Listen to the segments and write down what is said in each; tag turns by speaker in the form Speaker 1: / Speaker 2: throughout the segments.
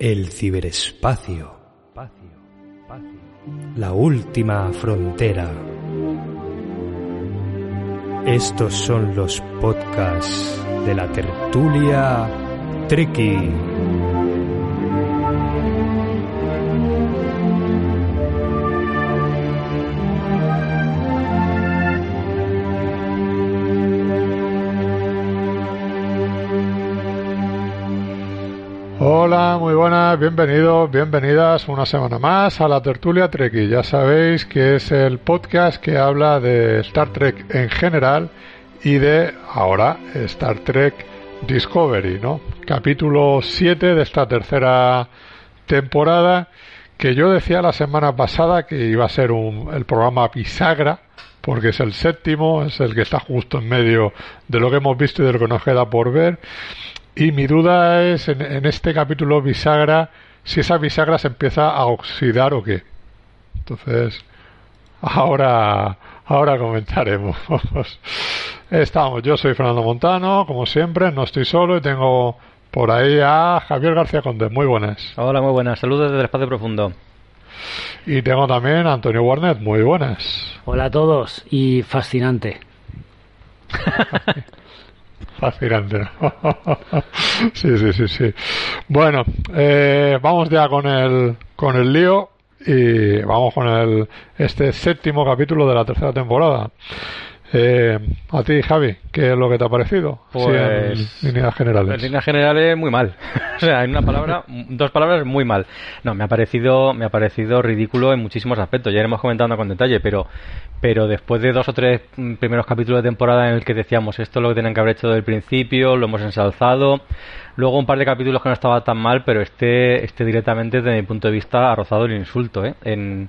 Speaker 1: El ciberespacio. La última frontera. Estos son los podcasts de la tertulia Treki.
Speaker 2: Hola, muy buenas, bienvenidos, bienvenidas una semana más a la tertulia Treki. Ya sabéis que es el podcast que habla de Star Trek en general y de ahora Star Trek Discovery, ¿no? Capítulo 7 de esta tercera temporada que yo decía la semana pasada que iba a ser un, el programa bisagra porque es el séptimo, es el que está justo en medio de lo que hemos visto y de lo que nos queda por ver y mi duda es en, este capítulo bisagra, si esa bisagra se empieza a oxidar o qué. Entonces, ahora, ahora comentaremos. Estamos, yo soy Fernando Montano, como siempre, no estoy solo y tengo por ahí a Javier García Conde. Muy buenas.
Speaker 3: Hola, muy buenas. Saludos desde el espacio profundo.
Speaker 2: Y tengo también a Antonio Warnet. Muy buenas.
Speaker 4: Hola a todos y fascinante.
Speaker 2: Fascinante. sí, sí, sí, sí. Bueno, eh, vamos ya con el, con el lío y vamos con el, este séptimo capítulo de la tercera temporada. Eh, a ti, Javi, ¿qué es lo que te ha parecido?
Speaker 3: Pues,
Speaker 2: en líneas generales.
Speaker 3: En líneas generales, muy mal. o sea, en una palabra, dos palabras, muy mal. No, me ha parecido, me ha parecido ridículo en muchísimos aspectos. Ya iremos comentando con detalle, pero, pero después de dos o tres primeros capítulos de temporada en el que decíamos esto es lo que tenían que haber hecho desde el principio, lo hemos ensalzado. Luego un par de capítulos que no estaba tan mal, pero este, este directamente, desde mi punto de vista, ha rozado el insulto, ¿eh? En,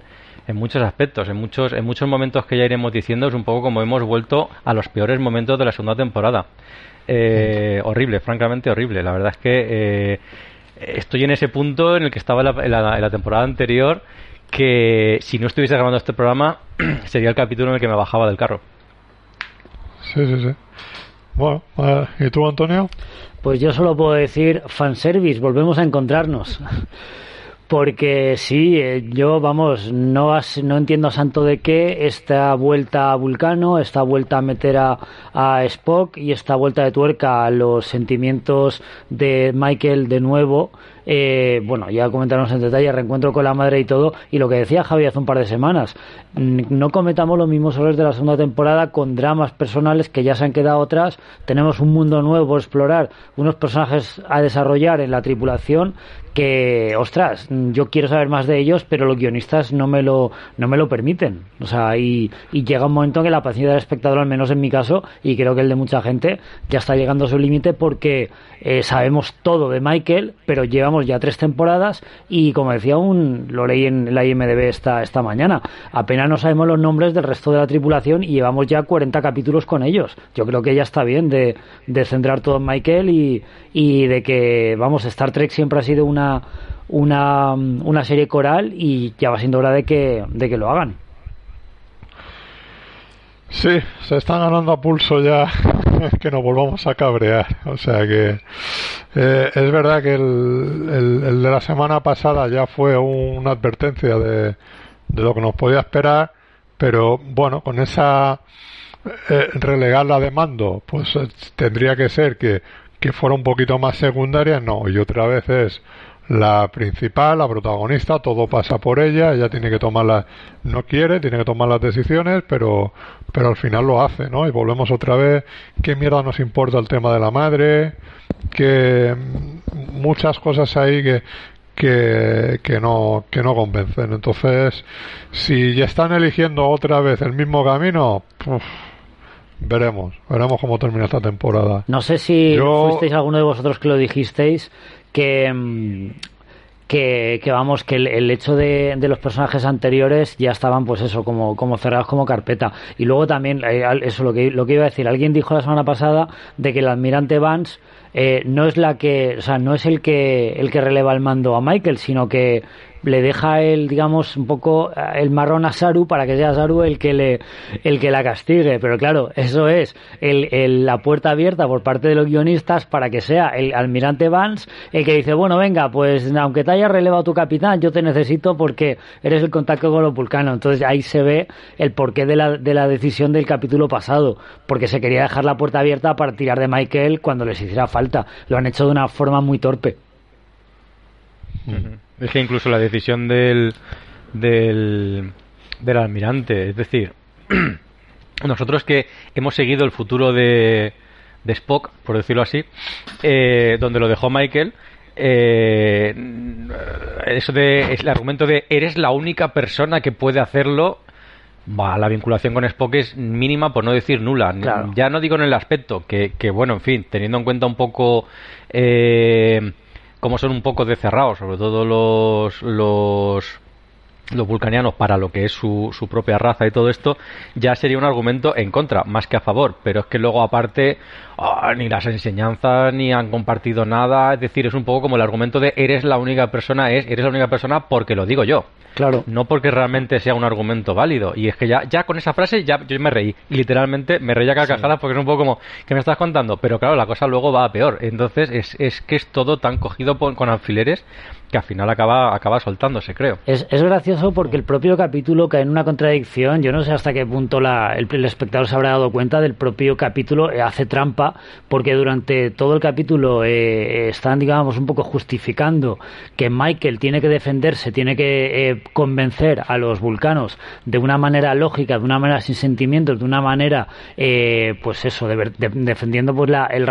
Speaker 3: en muchos aspectos, en muchos, en muchos momentos que ya iremos diciendo, es un poco como hemos vuelto a los peores momentos de la segunda temporada. Eh, horrible, francamente horrible. La verdad es que eh, estoy en ese punto en el que estaba en la, temporada anterior, que si no estuviese grabando este programa, sería el capítulo en el que me bajaba del carro.
Speaker 2: Sí, sí, sí. Bueno, ¿y tú, Antonio?
Speaker 4: Pues yo solo puedo decir fanservice, volvemos a encontrarnos. Porque sí, eh, yo, vamos, no, no entiendo a santo de qué esta vuelta a Vulcano, esta vuelta a meter a, a, Spock y esta vuelta de tuerca a los sentimientos de Michael de nuevo. Eh, bueno, ya comentaremos en detalle, reencuentro con la madre y todo, y lo que decía Javi hace un par de semanas, no cometamos los mismos errores de la segunda temporada con dramas personales que ya se han quedado atrás, tenemos un mundo nuevo por explorar, unos personajes a desarrollar en la tripulación que, ostras, yo quiero saber más de ellos, pero los guionistas no me lo, no me lo permiten. O sea, y, y llega un momento en que la paciencia del espectador, al menos en mi caso, y creo que el de mucha gente, ya está llegando a su límite porque eh, sabemos todo de Michael, pero llevamos ya tres temporadas y, como decía un, lo leí en la IMDB esta, esta mañana, apenas no sabemos los nombres del resto de la tripulación y llevamos ya 40 capítulos con ellos. Yo creo que ya está bien de, de centrar todo en Michael y, y de que, vamos, Star Trek siempre ha sido una, una, una serie coral y ya va siendo hora de que, de que lo hagan.
Speaker 2: Sí, se están ganando a pulso ya que nos volvamos a cabrear. O sea que eh, es verdad que el, el, de la semana pasada ya fue una advertencia de, de lo que nos podía esperar, pero bueno, con esa eh, relegar la de mando, pues eh, tendría que ser que, que fuera un poquito más secundaria, no, y otra vez es la principal, la protagonista, todo pasa por ella, ella tiene que tomar las, no quiere, tiene que tomar las decisiones, pero, pero al final lo hace, ¿no? Y volvemos otra vez, qué mierda nos importa el tema de la madre, que muchas cosas ahí que, que, que no, que no convencen. Entonces, si ya están eligiendo otra vez el mismo camino, veremos, veremos cómo termina esta temporada.
Speaker 4: No sé si fuisteis alguno de vosotros que lo dijisteis, que, mm, que, vamos, que el, hecho de, los personajes anteriores ya estaban, pues eso, como, como cerrados como carpeta. Y luego también, eh, eso lo que, lo que iba a decir, alguien dijo la semana pasada de que el almirante Vance eh, no es la que, o sea, no es el que, el que releva el mando a Michael, sino que le deja el, digamos, un poco eh, el marrón a Saru para que sea Saru el que le, el que la castigue. Pero claro, eso es el, la puerta abierta por parte de los guionistas para que sea el almirante Vance el que dice, bueno, venga, pues aunque te haya relevado tu capitán, yo te necesito porque eres el contacto con los vulcanos. Entonces ahí se ve el porqué de la, de la decisión del capítulo pasado, porque se quería dejar la puerta abierta para tirar de Michael cuando les hiciera falta. Lo han hecho de una forma muy torpe.
Speaker 3: Es que incluso la decisión del, del, del almirante, es decir, nosotros que hemos seguido el futuro de, de Spock, por decirlo así, eh, donde lo dejó Michael, eh, eso de el argumento de eres la única persona que puede hacerlo la vinculación con Spock es mínima por no decir nula. Ya no digo en el aspecto que, que bueno en fin teniendo en cuenta un poco eh, como son un poco cerrados, sobre todo los, los, los vulcanianos para lo que es su, su propia raza y todo esto, ya sería un argumento en contra, más que a favor. Pero es que luego aparte, ah, ni las enseñanzas ni han compartido nada, es decir, es un poco como el argumento de eres la única persona, es eres la única persona porque lo digo yo.
Speaker 4: Claro.
Speaker 3: No porque realmente sea un argumento válido. Y es que ya, ya con esa frase ya yo me reí. Literalmente me reía carcajadas porque es un poco como, que me estás contando? Pero claro, la cosa luego va a peor. Entonces es, es que es todo tan cogido con alfileres que al final acaba, acaba soltándose, creo.
Speaker 4: Es, es gracioso porque el propio capítulo cae en una contradicción. Yo no sé hasta qué punto la, el, espectador se habrá dado cuenta del propio capítulo. Eh, hace trampa porque durante todo el capítulo eh, están, digamos, un poco justificando que Michael tiene que defenderse, tiene que eh, convencer a los vulcanos de una manera lógica, de una manera sin sentimientos, de una manera, pues eso, defendiendo pues la, el,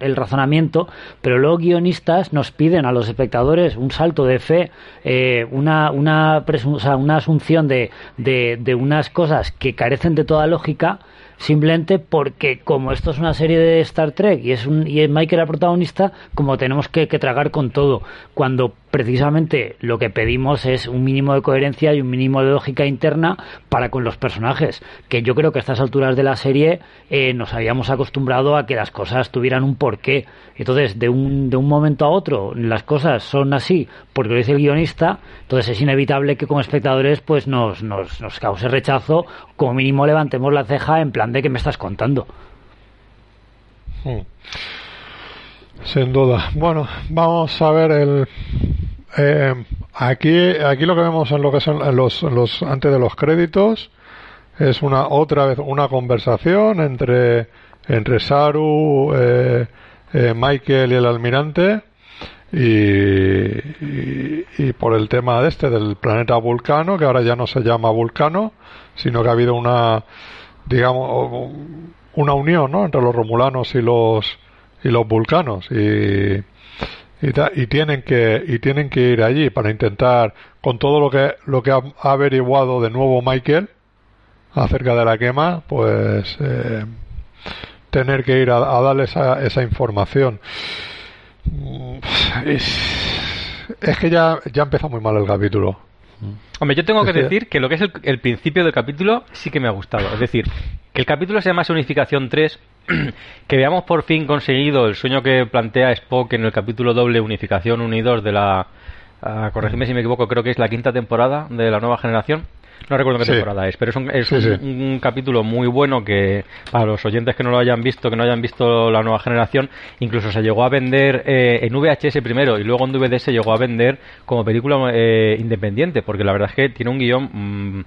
Speaker 4: el razonamiento. Pero luego guionistas nos piden a los espectadores un salto de fe, eh, una, una, una asunción de, de, de unas cosas que carecen de toda lógica simplemente porque como esto es una serie de Star Trek y es, un, y es Michael el protagonista, como tenemos que, tragar con todo, cuando precisamente lo que pedimos es un mínimo de coherencia y un mínimo de lógica interna para con los personajes, que yo creo que a estas alturas de la serie eh, nos habíamos acostumbrado a que las cosas tuvieran un porqué. Entonces, de un, de un momento a otro, las cosas son así porque lo dice el guionista, entonces es inevitable que como espectadores pues nos, nos, nos cause rechazo, como mínimo levantemos la ceja en plan de que me estás contando.
Speaker 2: Hmm. Sin duda. Bueno, vamos a ver el. Eh, aquí, aquí lo que vemos en lo que son los, los antes de los créditos es una otra vez una conversación entre entre Saru, eh, eh, Michael y el almirante y, y, por el tema de este del planeta Vulcano que ahora ya no se llama Vulcano sino que ha habido una digamos una unión ¿no? entre los romulanos y los y los vulcanos y y, tienen que y tienen que ir allí para intentar con todo lo que lo que ha, averiguado de nuevo Michael acerca de la quema pues eh, tener que ir a, darle esa, esa información. Mm, es, que ya ya empezó muy mal el capítulo
Speaker 3: Hombre, yo tengo que decir que lo que es el, principio del capítulo sí que me ha gustado. Es decir, que el capítulo se llama Unificación 3, que veamos por fin conseguido el sueño que plantea Spock en el capítulo doble Unificación 1 y 2 de la... Uh, corregidme si me equivoco, creo que es la quinta temporada de la nueva generación. No recuerdo qué temporada es, pero es, un, es un, capítulo muy bueno que para los oyentes que no lo hayan visto, que no hayan visto la nueva generación, incluso se llegó a vender eh, en VHS primero y luego en DVD se llegó a vender como película eh, independiente, porque la verdad es que tiene un guion mm,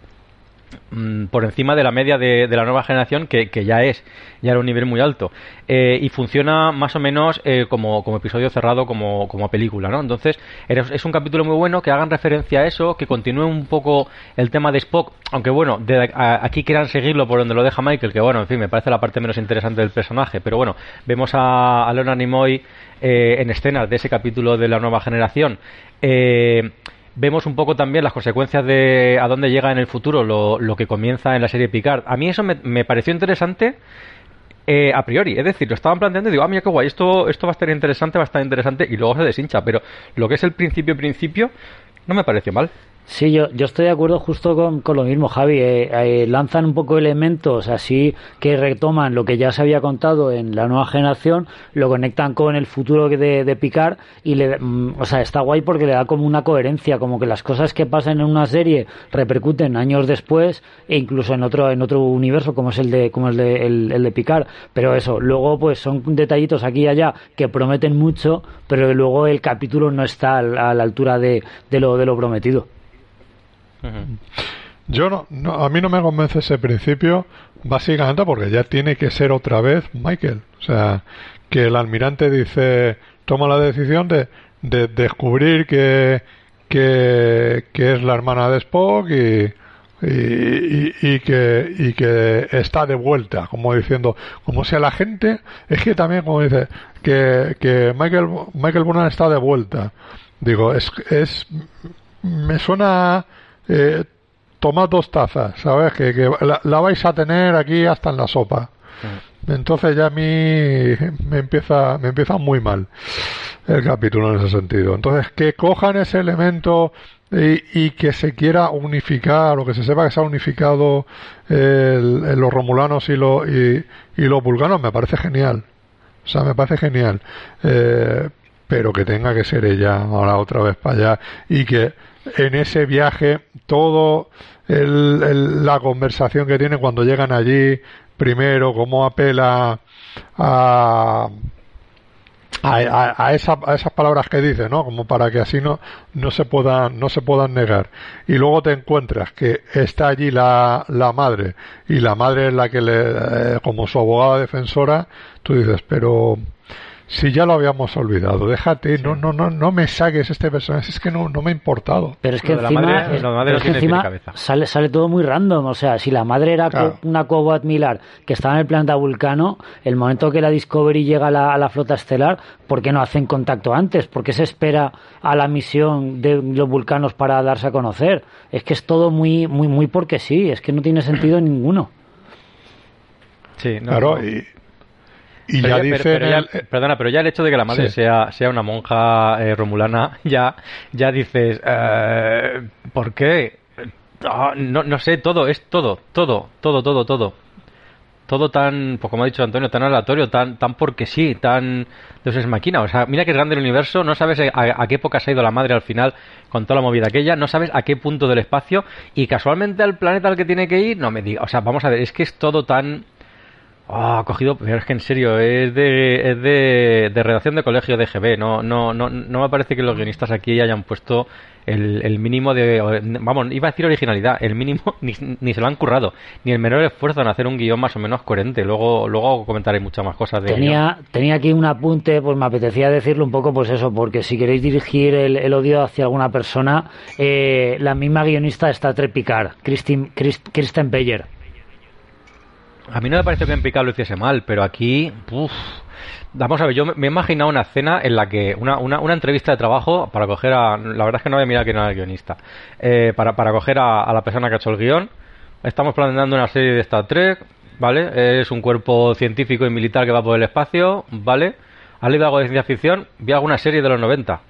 Speaker 3: Mm, por encima de la media de, la nueva generación que, ya es ya era un nivel muy alto eh, y funciona más o menos eh, como, episodio cerrado como, película ¿no? entonces es un capítulo muy bueno que hagan referencia a eso que continúe un poco el tema de Spock aunque bueno aquí quieran seguirlo por donde lo deja Michael que bueno en fin me parece la parte menos interesante del personaje pero bueno vemos a, a Leonard Nimoy eh, en escenas de ese capítulo de la nueva generación eh, vemos un poco también las consecuencias de a dónde llega en el futuro lo, lo que comienza en la serie Picard. A mí eso me, me pareció interesante eh, a priori. Es decir, lo estaban planteando y digo, ah, mira qué guay, esto, esto va a estar interesante, va a estar interesante, y luego se deshincha. Pero lo que es el principio, principio, no me pareció mal.
Speaker 4: Sí, yo, yo estoy de acuerdo justo con, con lo mismo, Javi. Eh, eh, lanzan un poco elementos así que retoman lo que ya se había contado en la nueva generación, lo conectan con el futuro de, de Picard y le, mm, o sea, está guay porque le da como una coherencia, como que las cosas que pasan en una serie repercuten años después e incluso en otro en otro universo como es el de como el de el, el de Picard. Pero eso, luego pues son detallitos aquí y allá que prometen mucho, pero luego el capítulo no está a la altura de, de lo de lo prometido.
Speaker 2: Yo no, no, a mí no me convence ese principio, básicamente porque ya tiene que ser otra vez Michael. O sea, que el almirante dice, toma la decisión de, de descubrir que, que, es la hermana de Spock y, que, y que está de vuelta, como diciendo, como si a la gente, es que también como dice, que, que Michael, Michael Burnham está de vuelta. Digo, es, es, me suena eh, tomad dos tazas, ¿sabes? Que, que la, la, vais a tener aquí hasta en la sopa. Entonces ya a mí me empieza, me empieza muy mal el capítulo en ese sentido. Entonces que cojan ese elemento y, y que se quiera unificar o que se sepa que se ha unificado el, el, los romulanos y, lo, y, y, los vulcanos me parece genial. O sea, me parece genial. Eh, pero que tenga que ser ella ahora otra vez para allá y que en ese viaje todo el, la conversación que tiene cuando llegan allí primero cómo apela a a, a, a, esas palabras que dice, ¿no? Como para que así no, no se puedan, no se puedan negar. Y luego te encuentras que está allí la, la madre, y la madre es la que le, eh, como su abogada defensora, tú dices, pero, si ya lo habíamos olvidado, déjate, sí. no, no, no, no me saques este personaje, es que no, no me ha importado.
Speaker 4: Pero es que lo encima, madre, es, madre es que encima sale, sale todo muy random, o sea, si la madre era claro. una Cobot Milar que estaba en el planeta Vulcano, el momento que la Discovery llega a la, a la, flota estelar, ¿por qué no hacen contacto antes? ¿Por qué se espera a la misión de los vulcanos para darse a conocer? Es que es todo muy, muy, muy porque sí, es que no tiene sentido ninguno.
Speaker 3: Sí, no,
Speaker 2: claro,
Speaker 3: no.
Speaker 2: y
Speaker 3: y pero ya, dice pero, pero ya, perdona pero ya el hecho de que la madre sí. sea sea una monja eh, romulana ya ya dices eh, por qué oh, no, no sé todo es todo todo todo todo todo. Todo tan pues como ha dicho Antonio tan aleatorio tan tan porque sí tan entonces es máquina. O sea mira que es grande el universo no sabes a, a, qué época se ha ido la madre al final con toda la movida aquella no sabes a qué punto del espacio y casualmente al planeta al que tiene que ir no me diga o sea vamos a ver es que es todo tan Oh, cogido, pero es que en serio, es de, es de, de redacción de colegio de GB. No, no, no, no me parece que los guionistas aquí hayan puesto el, el, mínimo de. Vamos, iba a decir originalidad, el mínimo ni, ni, se lo han currado, ni el menor esfuerzo en hacer un guion más o menos coherente. Luego, luego comentaré muchas más cosas de
Speaker 4: tenía. Tenía aquí un apunte, pues me apetecía decirlo un poco, pues eso, porque si queréis dirigir el, el odio hacia alguna persona, eh, la misma guionista está Trepicar, Kristen, Kristen Beyer
Speaker 3: a mí no me parece que en Picard lo hiciese mal, pero aquí, uff, vamos a ver, yo me he imaginado una escena en la que una, una, una, entrevista de trabajo para coger a, la verdad es que no había mirado quién era el guionista, eh, para, para coger a, a, la persona que ha hecho el guion, estamos planteando una serie de Star Trek, ¿vale? Es un cuerpo científico y militar que va por el espacio, ¿vale? ¿Has leído algo de ciencia ficción? Vi alguna serie de los 90.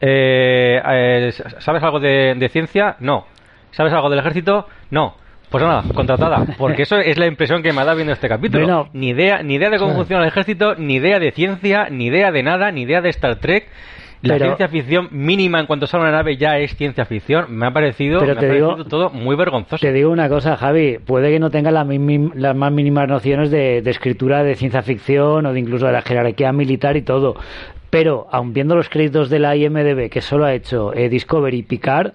Speaker 3: Eh, eh, ¿Sabes algo de, de ciencia? No. ¿Sabes algo del ejército? No. Pues nada, contratada, porque eso es la impresión que me ha dado viendo este capítulo. Bueno, ni idea, ni idea de cómo funciona el ejército, ni idea de ciencia, ni idea de nada, ni idea de Star Trek. La pero, ciencia ficción mínima en cuanto sale una nave ya es ciencia ficción. Me ha parecido,
Speaker 4: pero
Speaker 3: me
Speaker 4: te
Speaker 3: ha
Speaker 4: digo,
Speaker 3: todo muy vergonzoso.
Speaker 4: Te digo una cosa, Javi. Puede que no tenga la las más mínimas nociones de, de, escritura de ciencia ficción o de incluso de la jerarquía militar y todo. Pero, aun viendo los créditos de la IMDB que solo ha hecho eh, Discovery y Picard,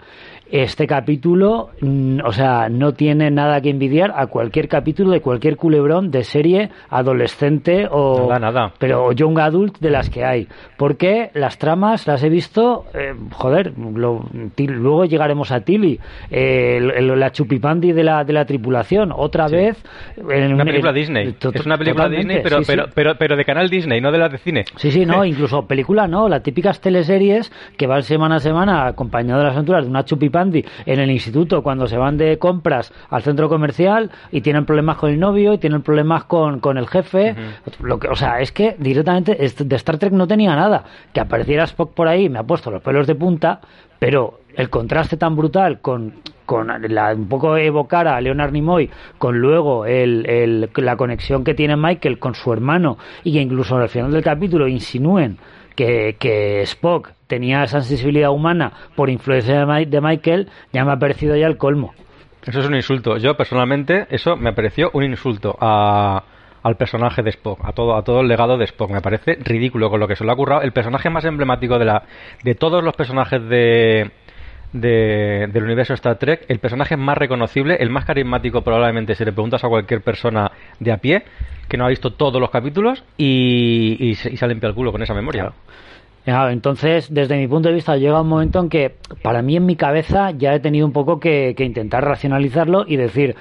Speaker 4: este capítulo, mm, o sea, no tiene nada que envidiar a cualquier capítulo de cualquier culebrón de serie adolescente o
Speaker 3: nada, nada.
Speaker 4: pero young adult de las que hay, porque las tramas las he visto, eh, joder, lo, luego llegaremos a Tilly, eh, la chupipandi de la de la tripulación, otra
Speaker 3: sí.
Speaker 4: vez
Speaker 3: en una película Disney, es una película Disney, pero,
Speaker 4: sí,
Speaker 3: pero,
Speaker 4: sí.
Speaker 3: pero pero de canal Disney, no de las de cine.
Speaker 4: Sí, sí, no, incluso película no, las típicas teleseries que van semana a semana acompañado de las aventuras de una chupipandi en el instituto cuando se van de compras al centro comercial y tienen problemas con el novio y tienen problemas con, con el jefe. lo que, o sea, es que directamente de Star Trek no tenía nada. Que apareciera Spock por ahí me ha puesto los pelos de punta, pero el contraste tan brutal con, con la, un poco evocar a Leonard Nimoy, con luego el, la conexión que tiene Michael con su hermano y que incluso al final del capítulo insinúen que, que Spock tenía esa sensibilidad humana por influencia de, Michael, ya me ha parecido ya el colmo.
Speaker 3: Eso es un insulto. Yo personalmente, eso me pareció un insulto a, al personaje de Spock, a todo, a todo el legado de Spock. Me parece ridículo con lo que se lo ha currado. El personaje más emblemático de la, de todos los personajes de, del universo Star Trek, el personaje más reconocible, el más carismático probablemente si le preguntas a cualquier persona de a pie que no ha visto todos los capítulos y, y, se, limpia el culo con esa memoria.
Speaker 4: entonces, desde mi punto de vista, llega un momento en que, para mí, en mi cabeza, ya he tenido un poco que, que intentar racionalizarlo y decir,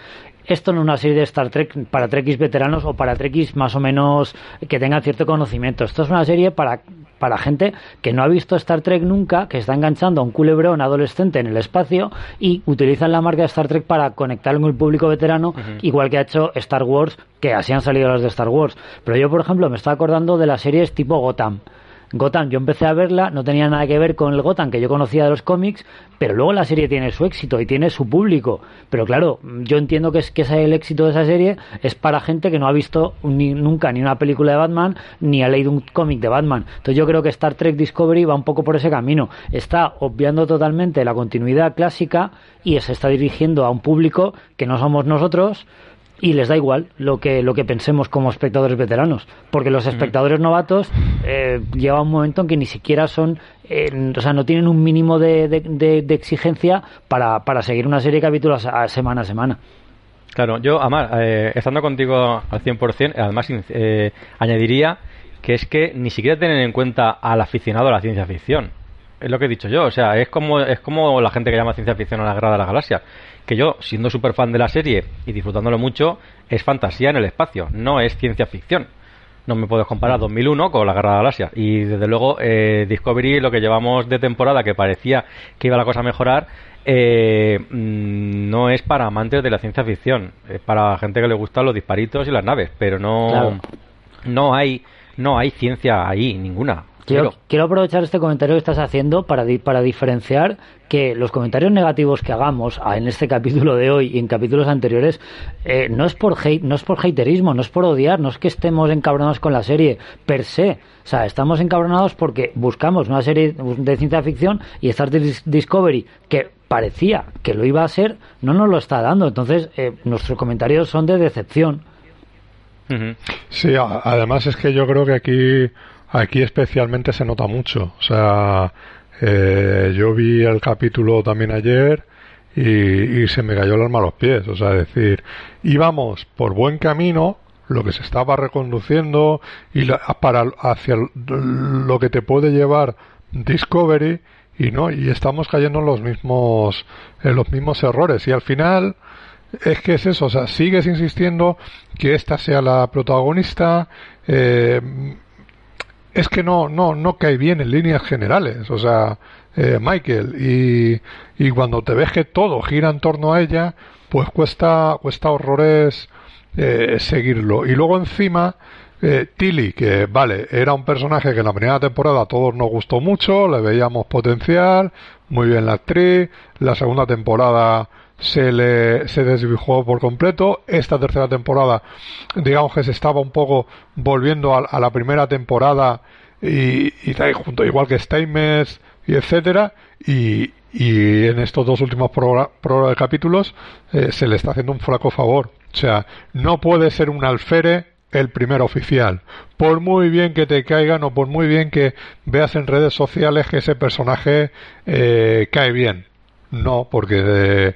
Speaker 4: esto no es una serie de Star Trek para Trekkies veteranos o para Trekkies más o menos que tengan cierto conocimiento. Esto es una serie para, para gente que no ha visto Star Trek nunca, que está enganchando a un culebrón adolescente en el espacio y utilizan la marca de Star Trek para conectar con el público veterano, igual que ha hecho Star Wars, que así han salido las de Star Wars. Pero yo, por ejemplo, me estaba acordando de las series tipo Gotham. Gotham, yo empecé a verla, no tenía nada que ver con el Gotham que yo conocía de los cómics, pero luego la serie tiene su éxito y tiene su público. Pero claro, yo entiendo que, es, que el éxito de esa serie es para gente que no ha visto ni, nunca ni una película de Batman ni ha leído un cómic de Batman. Entonces yo creo que Star Trek Discovery va un poco por ese camino. Está obviando totalmente la continuidad clásica y se está dirigiendo a un público que no somos nosotros y les da igual lo que lo que pensemos como espectadores veteranos porque los espectadores novatos eh, llega un momento en que ni siquiera son eh, o sea no tienen un mínimo de, de, exigencia para, para, seguir una serie de capítulos a, semana a semana.
Speaker 3: Claro yo Amar eh, estando contigo al 100% además eh, añadiría que es que ni siquiera tienen en cuenta al aficionado a la ciencia ficción. Es lo que he dicho yo, o sea, es como, es como la gente que llama ciencia ficción a la Guerra de la Galaxia que yo, siendo súper fan de la serie y disfrutándolo mucho, es fantasía en el espacio, no es ciencia ficción. No me puedes comparar 2001 con la Guerra de la Galaxia. Y desde luego, eh, Discovery, lo que llevamos de temporada, que parecía que iba la cosa a mejorar, eh, mm, no es para amantes de la ciencia ficción. Es para gente que le gustan los disparitos y las naves. Pero no, no, hay, no hay ciencia ahí, ninguna.
Speaker 4: Quiero, quiero, aprovechar este comentario que estás haciendo para, para diferenciar que los comentarios negativos que hagamos en este capítulo de hoy y en capítulos anteriores eh, no es por hate, no es por haterismo, no es por odiar, no es que estemos encabronados con la serie per se. O sea, estamos encabronados porque buscamos una serie de ciencia ficción y Star Discovery, que parecía que lo iba a ser, no nos lo está dando. Entonces, eh, nuestros comentarios son de decepción.
Speaker 2: Sí, además es que yo creo que aquí Aquí especialmente se nota mucho. O sea, eh, yo vi el capítulo también ayer y, se me cayó el alma a los pies. O sea, decir, íbamos por buen camino, lo que se estaba reconduciendo y para hacia lo que te puede llevar Discovery y no y estamos cayendo en los mismos en los mismos errores y al final es que es eso, o sea, sigues insistiendo que esta sea la protagonista, eh, es que no, no, no cae bien en líneas generales. O sea, eh, Michael, y, y cuando te ves que todo gira en torno a ella, pues cuesta, cuesta horrores eh, seguirlo. Y luego encima, eh, Tilly, que vale, era un personaje que en la primera temporada a todos nos gustó mucho, le veíamos potencial, muy bien la actriz, la segunda temporada se le se por completo. Esta tercera temporada, digamos que se estaba un poco volviendo a, la primera temporada y, y junto igual que Steinmetz y etcétera y, y en estos dos últimos capítulos eh, se le está haciendo un flaco favor. O sea, no puede ser un alfere el primer oficial. Por muy bien que te caigan o por muy bien que veas en redes sociales que ese personaje eh, cae bien. No, porque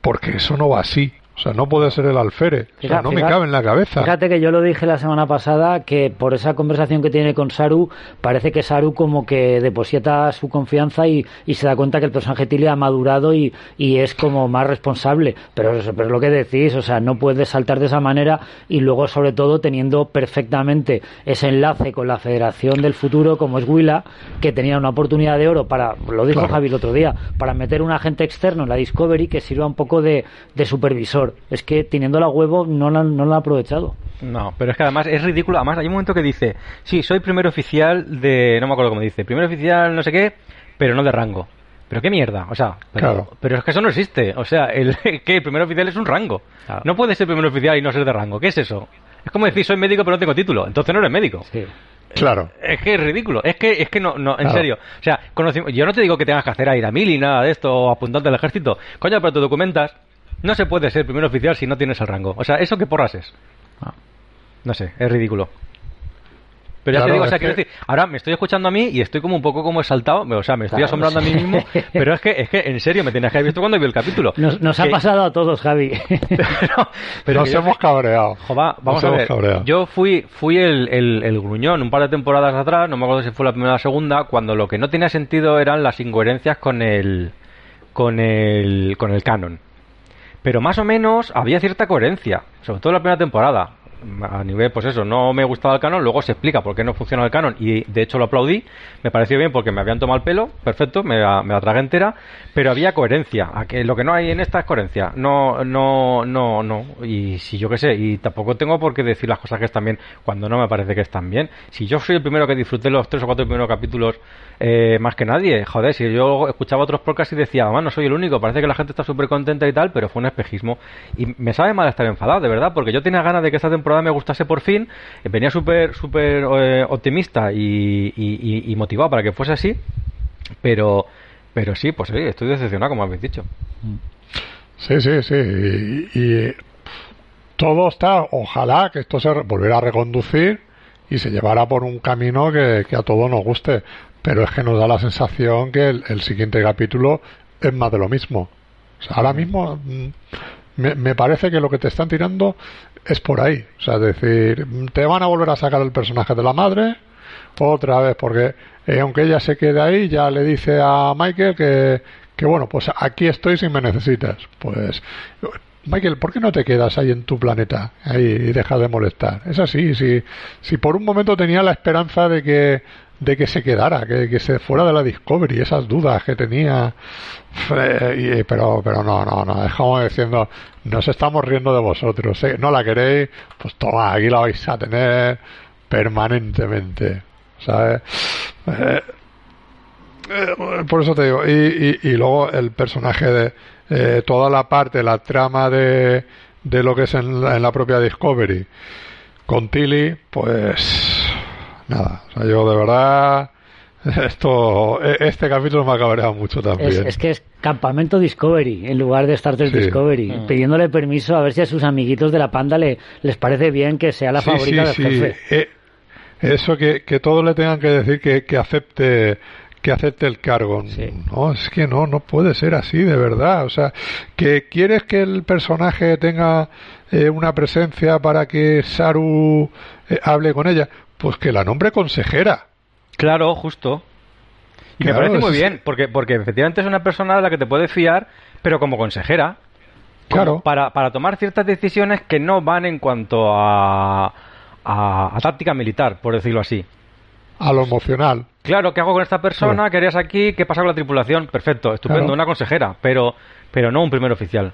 Speaker 2: porque eso no va así. O sea, no puede ser el alférez. O sea, no me cabe en la cabeza.
Speaker 4: Fíjate que yo lo dije la semana pasada que por esa conversación que tiene con Saru, parece que Saru como que deposita su confianza y, y se da cuenta que el personaje Tilly ha madurado y, y es como más responsable. Pero, eso- pero es lo que decís, o sea, no puedes saltar de esa manera y luego sobre todo teniendo perfectamente ese enlace con la Federación del Futuro como es Willa, que tenía una oportunidad de oro para, lo dijo
Speaker 2: Claro.
Speaker 4: Javi el otro día, para meter un agente externo en la Discovery que sirva un poco de, de supervisor. Es que teniendo la huevo no la, no la ha aprovechado.
Speaker 3: No, pero es que además es ridículo. Además, hay un momento que dice, sí, soy primer oficial de... No me acuerdo cómo dice. Primer oficial no sé qué, pero no de rango. Pero qué mierda, o sea, pero,
Speaker 2: Claro.
Speaker 3: pero es que eso no existe. O sea, el que el primer oficial es un rango.
Speaker 4: Claro.
Speaker 3: No puedes ser primer oficial y no ser de rango. ¿Qué es eso? Es como decir, soy médico pero no tengo título. Entonces no eres médico.
Speaker 4: Sí.
Speaker 2: Claro.
Speaker 3: Es que es ridículo. Es que, es que no, no, en
Speaker 2: Claro.
Speaker 3: serio. O sea, yo no te digo que tengas que hacer a ir a mil y nada de esto, o apuntante al ejército. Coño, pero te documentas. No se puede ser primer oficial si no tienes el rango. O sea, ¿eso qué porras es?
Speaker 4: Ah.
Speaker 3: No sé, es ridículo. Pero ya
Speaker 2: Claro,
Speaker 3: te digo, o sea, quiero
Speaker 2: que-
Speaker 3: decir, ahora me estoy escuchando a mí y estoy como un poco como exaltado, o sea, me estoy
Speaker 4: Claro,
Speaker 3: asombrando a mí mismo, pero es que, es que, en serio, me tenías que haber visto cuando vi el capítulo.
Speaker 4: Nos, nos ha pasado a todos, Javi.
Speaker 3: pero, pero
Speaker 2: Nos
Speaker 3: yo-
Speaker 2: hemos cabreado.
Speaker 3: Jova, vamos
Speaker 2: Nos
Speaker 3: a
Speaker 2: hemos
Speaker 3: ver.
Speaker 2: cabreado.
Speaker 3: Yo fui, fui el, el, el gruñón un par de temporadas atrás, no me acuerdo si fue la primera o la segunda, cuando lo que no tenía sentido eran las incoherencias con el, con el, con el canon. Pero más o menos había cierta coherencia, sobre todo en la primera temporada. A nivel, pues eso, no me gustaba el canon, luego se explica por qué no funciona el canon y de hecho lo aplaudí, me pareció bien porque me habían tomado el pelo, perfecto, me la, me la tragué entera, pero había coherencia, a que lo que no hay en esta es coherencia, no, no, no, no, y si yo qué sé, y tampoco tengo por qué decir las cosas que están bien cuando no me parece que están bien, si yo soy el primero que disfruté los tres o cuatro primeros capítulos eh, más que nadie, joder, si yo escuchaba otros podcasts y decía, no soy el único, parece que la gente está súper contenta y tal, pero fue un espejismo. Y me sabe mal estar enfadado, de verdad, porque yo tenía ganas de que esta temporada me gustase por fin, eh, venía súper, súper eh, optimista y, y- motivado para que fuese así, pero, pero sí, pues sí, estoy decepcionado, como habéis dicho.
Speaker 2: Sí, sí, sí. Y, todo está, ojalá que esto se volviera a reconducir y se llevara por un camino que a todos nos guste. Pero es que nos da la sensación que el, siguiente capítulo es más de lo mismo. O sea, ahora mismo mm, me, parece que lo que te están tirando es por ahí. O sea, es decir, te van a volver a sacar el personaje de la madre otra vez, porque eh, aunque ella se quede ahí, ya le dice a Michael que, que bueno, pues aquí estoy si me necesitas. Pues, Michael, ¿por qué no te quedas ahí en tu planeta ahí y dejas de molestar? Es así, si, si por un momento tenía la esperanza de que de que se quedara, que, que se fuera de la Discovery, esas dudas que tenía, pero pero no, no, no, como diciendo, nos estamos riendo de vosotros, ¿eh? no la queréis, pues toma, aquí la vais a tener permanentemente, ¿sabes? Eh, eh, por eso te digo, y, y, y luego el personaje de eh, toda la parte, la trama de, de lo que es en la, en la propia Discovery con Tilly, pues nada, o sea, yo de verdad esto e- este capítulo me ha cabreado mucho también.
Speaker 4: Es, es que es Campamento Discovery en lugar de Star Trek
Speaker 2: Sí.
Speaker 4: Discovery,
Speaker 3: Mm.
Speaker 4: pidiéndole permiso a ver si a sus amiguitos de la panda le, les parece bien que sea la
Speaker 2: Sí,
Speaker 4: favorita
Speaker 2: sí,
Speaker 4: del
Speaker 2: sí.
Speaker 4: jefe.
Speaker 2: Eh, eso que, que todos le tengan que decir que, que acepte que acepte el cargo.
Speaker 4: Sí.
Speaker 2: No, es que no, no puede ser así, de verdad. O sea, que quieres que el personaje tenga eh, una presencia para que Saru eh, hable con ella, pues que la nombre consejera.
Speaker 3: Claro, justo. Y
Speaker 2: Claro,
Speaker 3: me parece muy bien, porque, porque efectivamente es una persona de la que te puedes fiar, pero como consejera. como
Speaker 2: Claro.
Speaker 3: Para, para tomar ciertas decisiones que no van en cuanto a, a, a táctica militar, por decirlo así.
Speaker 2: A lo emocional.
Speaker 3: Claro, ¿qué hago con esta persona?
Speaker 2: Claro.
Speaker 3: ¿Qué harías aquí? ¿Qué pasa con la tripulación? Perfecto, estupendo,
Speaker 2: Claro.
Speaker 3: una consejera, pero, pero no un primer oficial.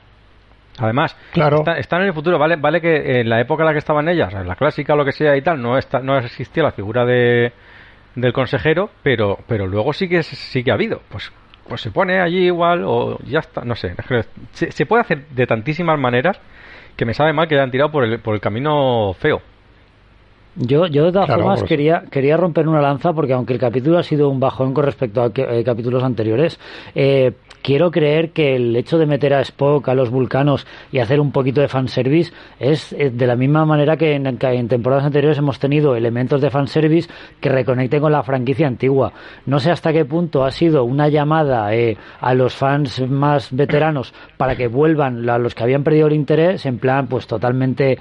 Speaker 3: Además,
Speaker 2: Claro.
Speaker 3: está- están en el futuro, vale, vale que en la época en la que estaban ellas, en la clásica o lo que sea y tal, no está, no existía la figura de del consejero, pero, pero luego sí que sí que ha habido. Pues, pues se pone allí igual o ya está, no sé. Se, se puede hacer de tantísimas maneras que me sabe mal que hayan tirado por el, por el camino feo.
Speaker 4: Yo, yo de todas
Speaker 2: Claro,
Speaker 4: formas
Speaker 2: pues-
Speaker 4: quería, quería romper una lanza porque aunque el capítulo ha sido un bajón con respecto a que- eh, capítulos anteriores, eh, quiero creer que el hecho de meter a Spock, a los vulcanos y hacer un poquito de fanservice es eh, de la misma manera que en, que en temporadas anteriores hemos tenido elementos de fanservice que reconecten con la franquicia antigua. No sé hasta qué punto ha sido una llamada eh, a los fans más veteranos para que vuelvan a los que habían perdido el interés en plan pues totalmente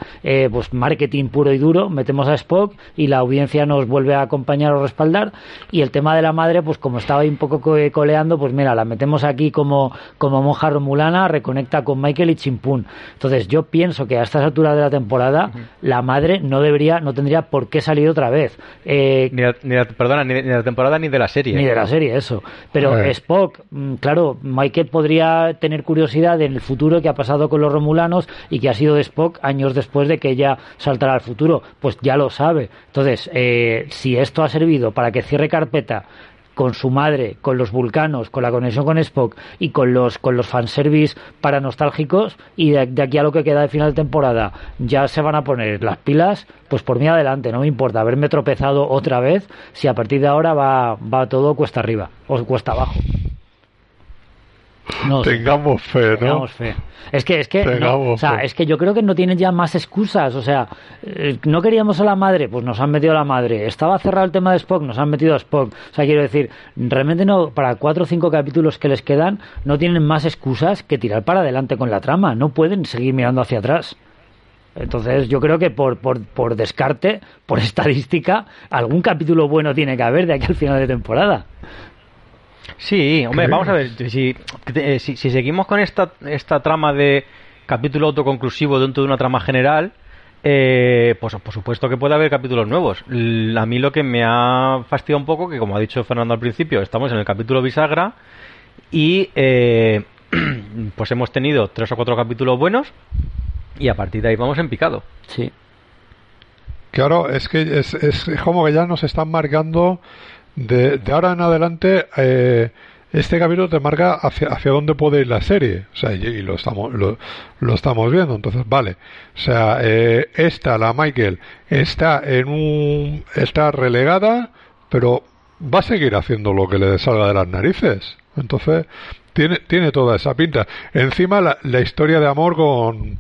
Speaker 4: pues marketing puro y duro metemos a Spock y la audiencia nos vuelve a acompañar o respaldar y el tema de la madre pues como estaba ahí un poco co- coleando pues mira la metemos aquí como como monja romulana reconecta con Michael y Chimpún entonces yo pienso que a estas alturas de la temporada la madre no debería no tendría por qué salir otra vez Eh,
Speaker 3: Ni la- ni la- perdona, ni de, ni de la temporada ni de la serie.
Speaker 4: ni de la serie, eso. Pero. Spock, mm, claro, Michael podría tener curiosidad en el futuro que ha pasado con los Romulanos y que ha sido de Spock años después de que ella saltara al futuro. Pues ya lo sabe. Entonces, eh, si esto ha servido para que cierre carpeta con su madre, con los vulcanos, con la conexión con Spock y con los con los fanservice para nostálgicos y de, aquí a lo que queda de final de temporada ya se van a poner las pilas, pues por mí adelante, no me importa haberme tropezado otra vez si a partir de ahora va, va todo cuesta arriba o cuesta abajo. No.
Speaker 2: Tengamos fe, ¿no?
Speaker 4: Tengamos fe. Es que, es que, no, o sea, es que yo creo que no tienen ya más excusas. O sea, eh, no queríamos a la madre, pues nos han metido a la madre. Estaba cerrado el tema de Spock, nos han metido a Spock. O sea, quiero decir, realmente no, para cuatro o cinco capítulos que les quedan, no tienen más excusas que tirar para adelante con la trama. No pueden seguir mirando hacia atrás. Entonces, yo creo que por, por, por descarte, por estadística, algún capítulo bueno tiene que haber de aquí al final de temporada.
Speaker 3: Sí, hombre, vamos a ver, si, eh, si, si seguimos con esta, esta trama de capítulo autoconclusivo dentro de una trama general, eh, pues por supuesto que puede haber capítulos nuevos. L- A mí lo que me ha fastidiado un poco, que como ha dicho Fernando al principio, estamos en el capítulo bisagra y eh, pues hemos tenido tres o cuatro capítulos buenos y a partir de ahí vamos en picado.
Speaker 4: Sí.
Speaker 2: Claro, es que es, es como que ya nos están marcando de, de ahora en adelante. eh, este capítulo te marca hacia, hacia dónde puede ir la serie. O sea, y, lo estamos lo, lo estamos viendo. Entonces, vale. O sea, eh, esta, la Michael, está en un está relegada, pero va a seguir haciendo lo que le salga de las narices. Entonces, tiene tiene toda esa pinta. Encima la, la historia de amor con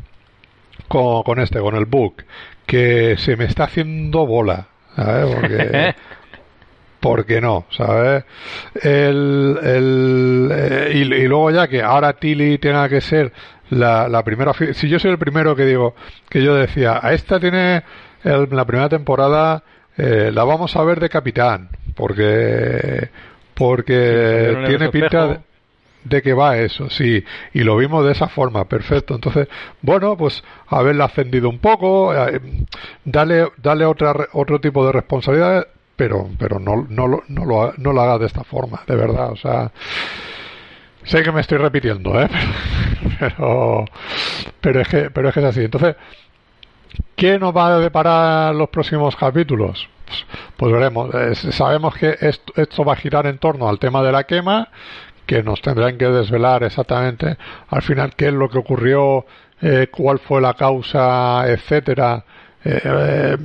Speaker 2: con, con este, con el book, que se me está haciendo bola, ¿sabes? Porque, porque no, ¿sabes? El, el, eh, y, y luego ya que ahora Tilly tenga que ser la, la primera, si yo soy el primero que digo, que yo decía, a esta tiene el- la primera temporada, eh, la vamos a ver de capitán, porque, porque tiene pinta de, de que va eso, sí, y lo vimos de esa forma, perfecto. Entonces, bueno, pues haberla ascendido un poco, eh, dale, dale otra, otro tipo de responsabilidad, pero, pero no, no, no, lo, no lo haga de esta forma, de verdad, o sea, sé que me estoy repitiendo, ¿eh? pero, pero es que, pero es que es así. Entonces, ¿qué nos va a deparar los próximos capítulos? Pues, pues veremos. Sabemos que esto, esto va a girar en torno al tema de la quema, que nos tendrán que desvelar exactamente al final qué es lo que ocurrió, eh, cuál fue la causa, etcétera. eh, eh,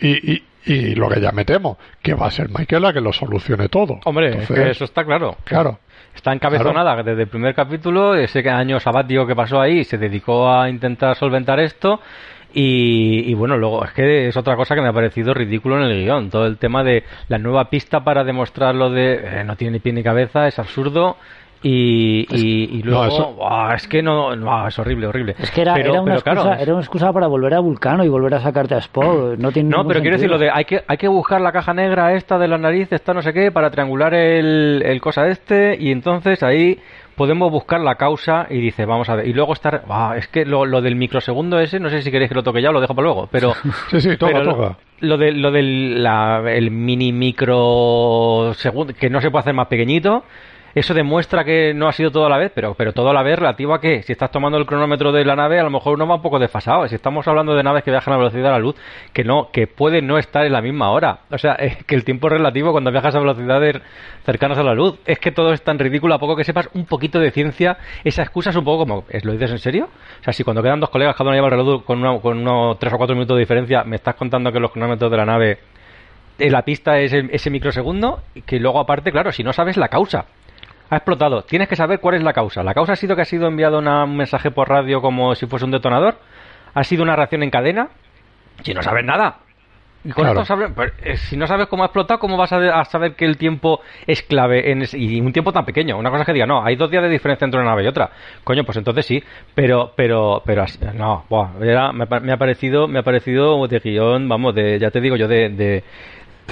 Speaker 2: y, y, y lo que ya me temo, que va a ser Michael la que lo solucione todo.
Speaker 3: Hombre, es
Speaker 2: Entonces,
Speaker 3: que eso está claro.
Speaker 2: Claro.
Speaker 3: Está encabezonada desde el primer capítulo, ese año sabático que pasó ahí, se dedicó a intentar solventar esto. Y, y bueno, luego es que es otra cosa que me ha parecido ridículo en el guion. Todo el tema de la nueva pista para demostrar lo de eh, no tiene ni pie ni cabeza, es absurdo. Y, y, y luego,
Speaker 2: no, eso-
Speaker 3: ¡buah! es que no, no, es horrible, horrible.
Speaker 4: Es que era,
Speaker 3: Pero-
Speaker 4: era, una
Speaker 3: pero
Speaker 4: excusa, era una excusa para volver a Vulcano y volver a sacarte a Spock. No, tiene
Speaker 3: No, pero quiero decir lo de hay que, hay que buscar la caja negra esta de la nariz, esta no sé qué, para triangular el, el cosa este, y entonces ahí podemos buscar la causa y dice, vamos a ver, y luego estar, ah, es que lo, lo del microsegundo ese, no sé si queréis que lo toque ya o lo dejo para luego, pero...
Speaker 2: Sí, sí, toca,
Speaker 3: pero lo-
Speaker 2: toca.
Speaker 3: Lo, de, lo del la- el mini micro segundo, que no se puede hacer más pequeñito, eso demuestra que no ha sido todo a la vez, pero, pero todo a la vez relativo a que si estás tomando el cronómetro de la nave, a lo mejor uno va un poco desfasado. Si estamos hablando de naves que viajan a velocidad de la luz, que no, que pueden no estar en la misma hora. O sea, que el tiempo es relativo cuando viajas a velocidades cercanas a la luz. Es que todo es tan ridículo a poco que sepas un poquito de ciencia. Esa excusa es un poco como, ¿lo dices en serio? O sea, si cuando quedan dos colegas, cada uno lleva el reloj con, con unos tres o cuatro minutos de diferencia, me estás contando que los cronómetros de la nave eh, la pista es ese microsegundo, que luego aparte, claro, si no sabes la causa, ha explotado. Tienes que saber cuál es la causa. ¿La causa ha sido que ha sido enviado un mensaje por radio como si fuese un detonador? ¿Ha sido una reacción en cadena? Si no sabes nada. Y con esto pues, eh, si no sabes cómo ha explotado, ¿cómo vas a, saber que el tiempo es clave en y un tiempo tan pequeño? Una cosa es que diga, no, hay dos días de diferencia entre una nave y otra. Coño, pues entonces sí, pero, pero, pero, no, me, ha parecido, me ha parecido de guion, vamos, de, ya te digo yo, de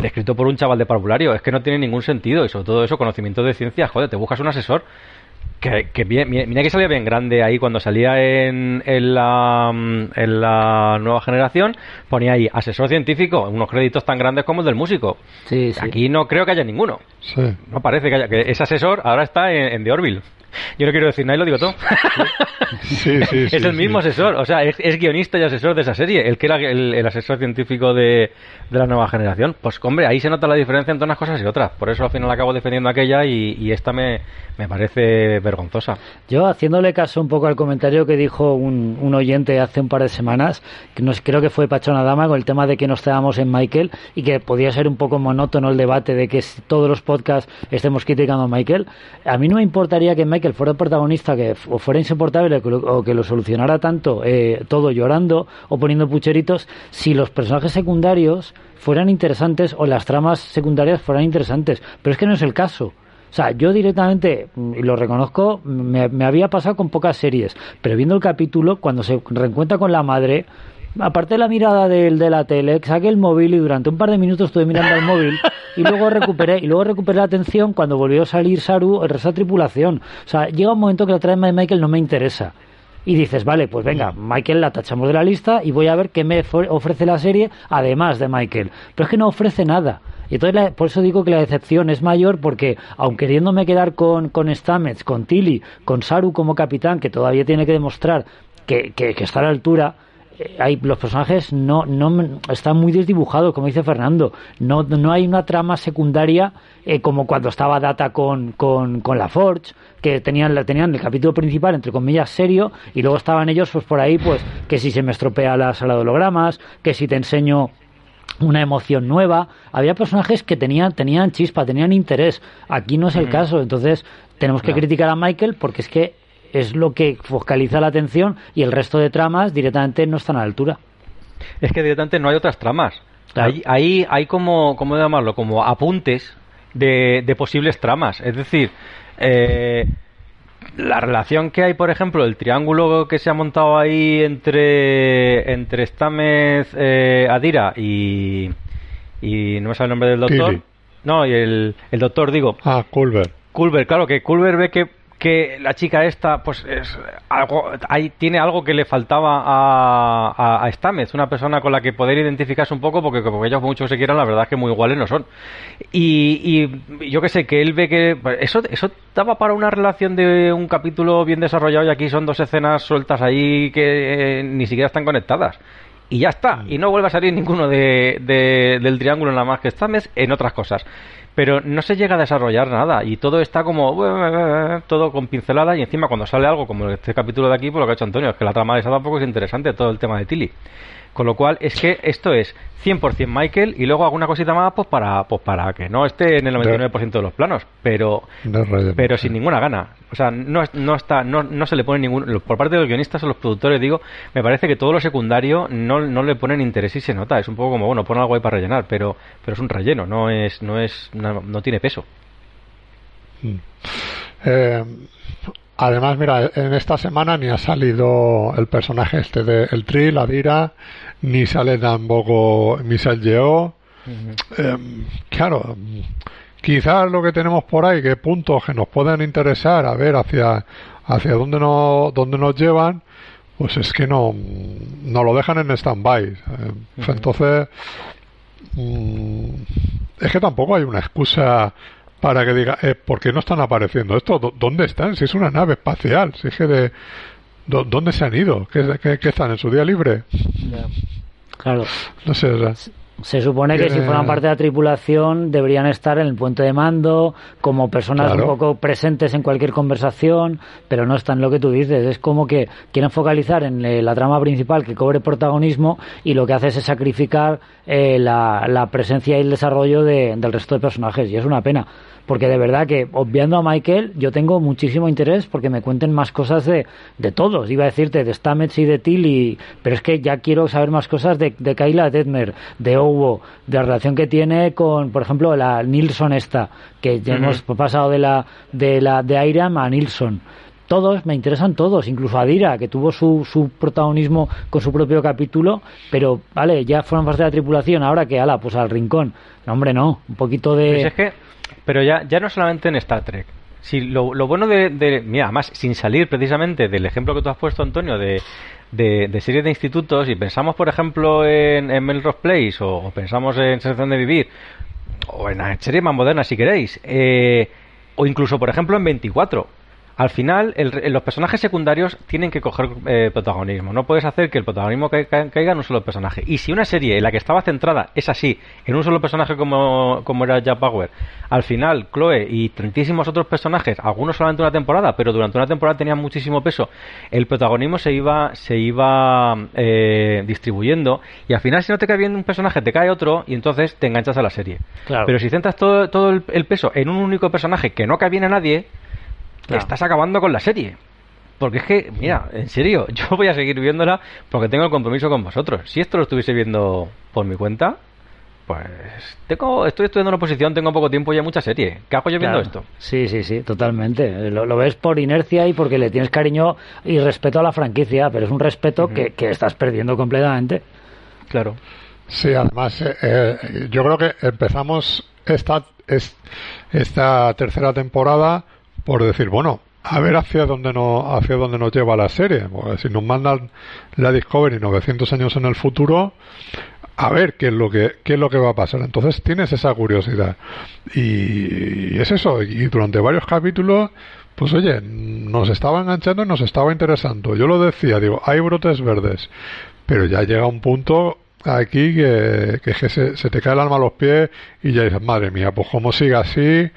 Speaker 3: escrito por un chaval de parvulario. Es que no tiene ningún sentido. Y sobre todo eso, conocimiento de ciencia, joder, te buscas un asesor. Que, que bien, mira que salía bien grande ahí cuando salía en, en, la, en la nueva generación, ponía ahí asesor científico, unos créditos tan grandes como el del músico. Aquí no creo que haya ninguno. No parece que haya. Que ese asesor ahora está en, en The Orville. Yo no quiero decir nada y lo digo todo. es el mismo asesor, o sea, es, guionista y asesor de esa serie, el que era el, asesor científico de, la nueva generación. Pues, hombre, ahí se nota la diferencia entre unas cosas y otras. Por eso al final acabo defendiendo aquella y, esta me, parece vergonzosa.
Speaker 4: Yo, haciéndole caso un poco al comentario que dijo un, oyente hace un par de semanas, que nos, creo que fue Pachona Dama, con el tema de que nos estábamos en Michael y que podía ser un poco monótono el debate de que todos los podcasts estemos criticando a Michael. A mí no me importaría que Michael fuera el protagonista que fuera insoportable o que lo solucionara tanto eh, todo llorando o poniendo pucheritos si los personajes secundarios fueran interesantes o las tramas secundarias fueran interesantes. Pero es que no es el caso. O sea, yo directamente, y lo reconozco, me, me, había pasado con pocas series, pero viendo el capítulo, cuando se reencuentra con la madre, aparte de la mirada del de la tele, saqué el móvil y durante un par de minutos estuve mirando el móvil y luego recuperé y luego recuperé la atención cuando volvió a salir Saru el tripulación. O sea, llega un momento que la trama de Michael no me interesa. Y dices, vale, pues venga, Michael la tachamos de la lista y voy a ver qué me ofrece la serie además de Michael. Pero es que no ofrece nada. Y entonces por eso digo que la decepción es mayor porque, aun queriéndome quedar con, con Stamets, con Tilly, con Saru como capitán, que todavía tiene que demostrar que, que está a la altura, hay, los personajes no, no están muy desdibujados, como dice Fernando. No, no hay una trama secundaria eh, como cuando estaba Data con, con, con la Forge, que tenían, tenían el capítulo principal, entre comillas, serio, y luego estaban ellos pues por ahí, pues, que si se me estropea la sala de hologramas, que si te enseño una emoción nueva. Había personajes que tenían, tenían chispa, tenían interés. Aquí no es el caso, entonces tenemos que criticar a Michael porque es que es lo que focaliza la atención y el resto de tramas directamente no están a la altura.
Speaker 3: Es que directamente no hay otras tramas. Ahí hay, como, ¿cómo llamarlo? Como apuntes de, posibles tramas. Es decir, eh, la relación que hay, por ejemplo, el triángulo que se ha montado ahí entre, entre Stamez, eh, Adira y, y. No me sale el nombre del doctor. No, y el, el doctor, digo.
Speaker 2: Ah, Culver.
Speaker 3: Culver, claro, que Culver ve que que la chica esta pues es algo ahí tiene algo que le faltaba a, a, Stamez una persona con la que poder identificarse un poco porque como ellos mucho se quieran la verdad es que muy iguales no son. Y, y yo que sé que él ve que pues, eso eso daba para una relación de un capítulo bien desarrollado y aquí son dos escenas sueltas ahí que eh, ni siquiera están conectadas y ya está. Mm. Y no vuelve a salir ninguno de, del triángulo nada más que Stamez en otras cosas pero no se llega a desarrollar nada y todo está como todo con pinceladas y encima cuando sale algo como este capítulo de aquí, por pues lo que ha hecho Antonio, es que la trama de esa tampoco es interesante, todo el tema de Tilly. Con lo cual es que esto es 100% Michael y luego alguna cosita más pues para pues para que no esté en el 99% de los planos, pero pero sin ninguna gana. O sea, no, no está no, no se le pone ningún por parte de los guionistas o los productores digo, me parece que todo lo secundario no, no le ponen interés y se nota, es un poco como bueno, pon algo ahí para rellenar, pero pero es un relleno, no es no es no, tiene peso.
Speaker 2: Mm. Eh, Además, mira, en esta semana ni ha salido el personaje este de El Tri, la Dira, ni sale tampoco Michel Yeo. Em, claro, quizás lo que tenemos por ahí, que puntos que nos pueden interesar, a ver hacia, hacia dónde, no, dónde nos llevan, pues es que no, no lo dejan en stand-by. Em, entonces, mm, es que tampoco hay una excusa para que diga, eh, ¿por qué no están apareciendo esto? ¿Dónde están? Si es una nave espacial, si es que de... ¿Dónde se han ido? ¿Qué, qué, están? ¿En su día libre?
Speaker 4: Claro.
Speaker 2: No sé, o
Speaker 4: se supone que si fueran parte de la tripulación deberían estar en el puente de mando, como personas un poco presentes en cualquier conversación, pero no están lo que tú dices. Es como que quieren focalizar en eh, la trama principal que cobre protagonismo y lo que hace es sacrificar eh, la, presencia y el desarrollo del resto de personajes. Y es una pena porque de verdad que obviando a Michael yo tengo muchísimo interés porque me cuenten más cosas de, de todos, iba a decirte de Stamets y de Tilly, pero es que ya quiero saber más cosas de, de Kyla Detmer, de Owo, de la relación que tiene con, por ejemplo, la Nilsson esta, que ya hemos pasado de la de la de Iram a Nilsson todos, me interesan todos, incluso Adira, que tuvo su, su protagonismo con su propio capítulo, pero vale, ya fueron parte de la tripulación, ahora que, ala, pues al rincón. No, hombre, no, un poquito de...
Speaker 3: Pues es que pero ya, ya no solamente en Star Trek. Si lo, lo bueno de, de, Mira, más sin salir precisamente del ejemplo que tú has puesto, Antonio, de, de, de series de institutos, y pensamos, por ejemplo, en, en Melrose Place, o, pensamos en Selección de Vivir, o en series más modernas, si queréis, eh, o incluso, por ejemplo, en 24 al final los personajes secundarios tienen que coger eh, protagonismo. No puedes hacer que el protagonismo caiga en un solo personaje. Y si una serie en la que estaba centrada es así, en un solo personaje como, como era Jack Power, al final Chloe y tantísimos otros personajes, algunos solamente una temporada, pero durante una temporada tenían muchísimo peso, el protagonismo se iba, se iba eh, distribuyendo y al final si no te cae bien un personaje te cae otro y entonces te enganchas a la serie. Pero si centras todo, todo el peso en un único personaje que no cae bien a nadie, estás acabando con la serie. Porque es que, mira, en serio, yo voy a seguir viéndola porque tengo el compromiso con vosotros. Si esto lo estuviese viendo por mi cuenta, pues tengo, estoy estudiando una oposición, tengo poco tiempo y hay mucha serie. ¿Qué hago yo viendo esto?
Speaker 4: Sí, sí, sí, totalmente. Lo, ves por inercia y porque le tienes cariño y respeto a la franquicia, pero es un respeto que, estás perdiendo completamente.
Speaker 3: Claro.
Speaker 2: Sí, además, eh, eh, yo creo que empezamos esta, esta tercera temporada por decir, bueno, a ver hacia dónde nos, hacia dónde nos lleva la serie. Porque si nos mandan la Discovery 900 años en el futuro, a ver qué es lo que qué es lo que va a pasar. Entonces tienes esa curiosidad. Y, es eso. Y durante varios capítulos, pues oye, nos estaba enganchando y nos estaba interesando. Yo lo decía, digo, hay brotes verdes. Pero ya llega un punto aquí que, que, se, se, te cae el alma a los pies y ya dices, madre mía, pues como siga así,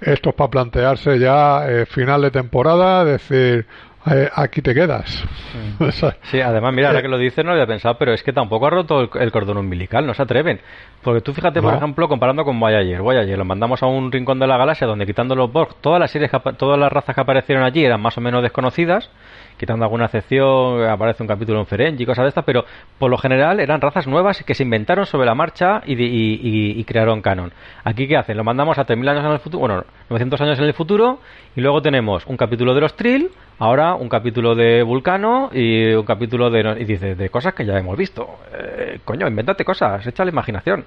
Speaker 2: esto es para plantearse ya eh, final de temporada, decir, eh, aquí te quedas.
Speaker 3: Sí, además, mira, ahora que lo dices no lo había pensado, pero es que tampoco ha roto el, cordón umbilical, no se atreven. Porque tú fíjate, por ejemplo, comparando con Voyager. Voyager lo mandamos a un rincón de la galaxia donde quitando los Borg, todas las series, todas las razas que aparecieron allí eran más o menos desconocidas quitando alguna excepción, aparece un capítulo en Ferengi y cosas de estas, pero por lo general eran razas nuevas que se inventaron sobre la marcha y, crearon canon. Aquí, ¿qué hacen? Lo mandamos a 3.000 años en el futuro, bueno, 900 años en el futuro, y luego tenemos un capítulo de los Trill, ahora un capítulo de Vulcano y un capítulo de... y dice, de cosas que ya hemos visto. Eh, coño, invéntate cosas, echa la imaginación.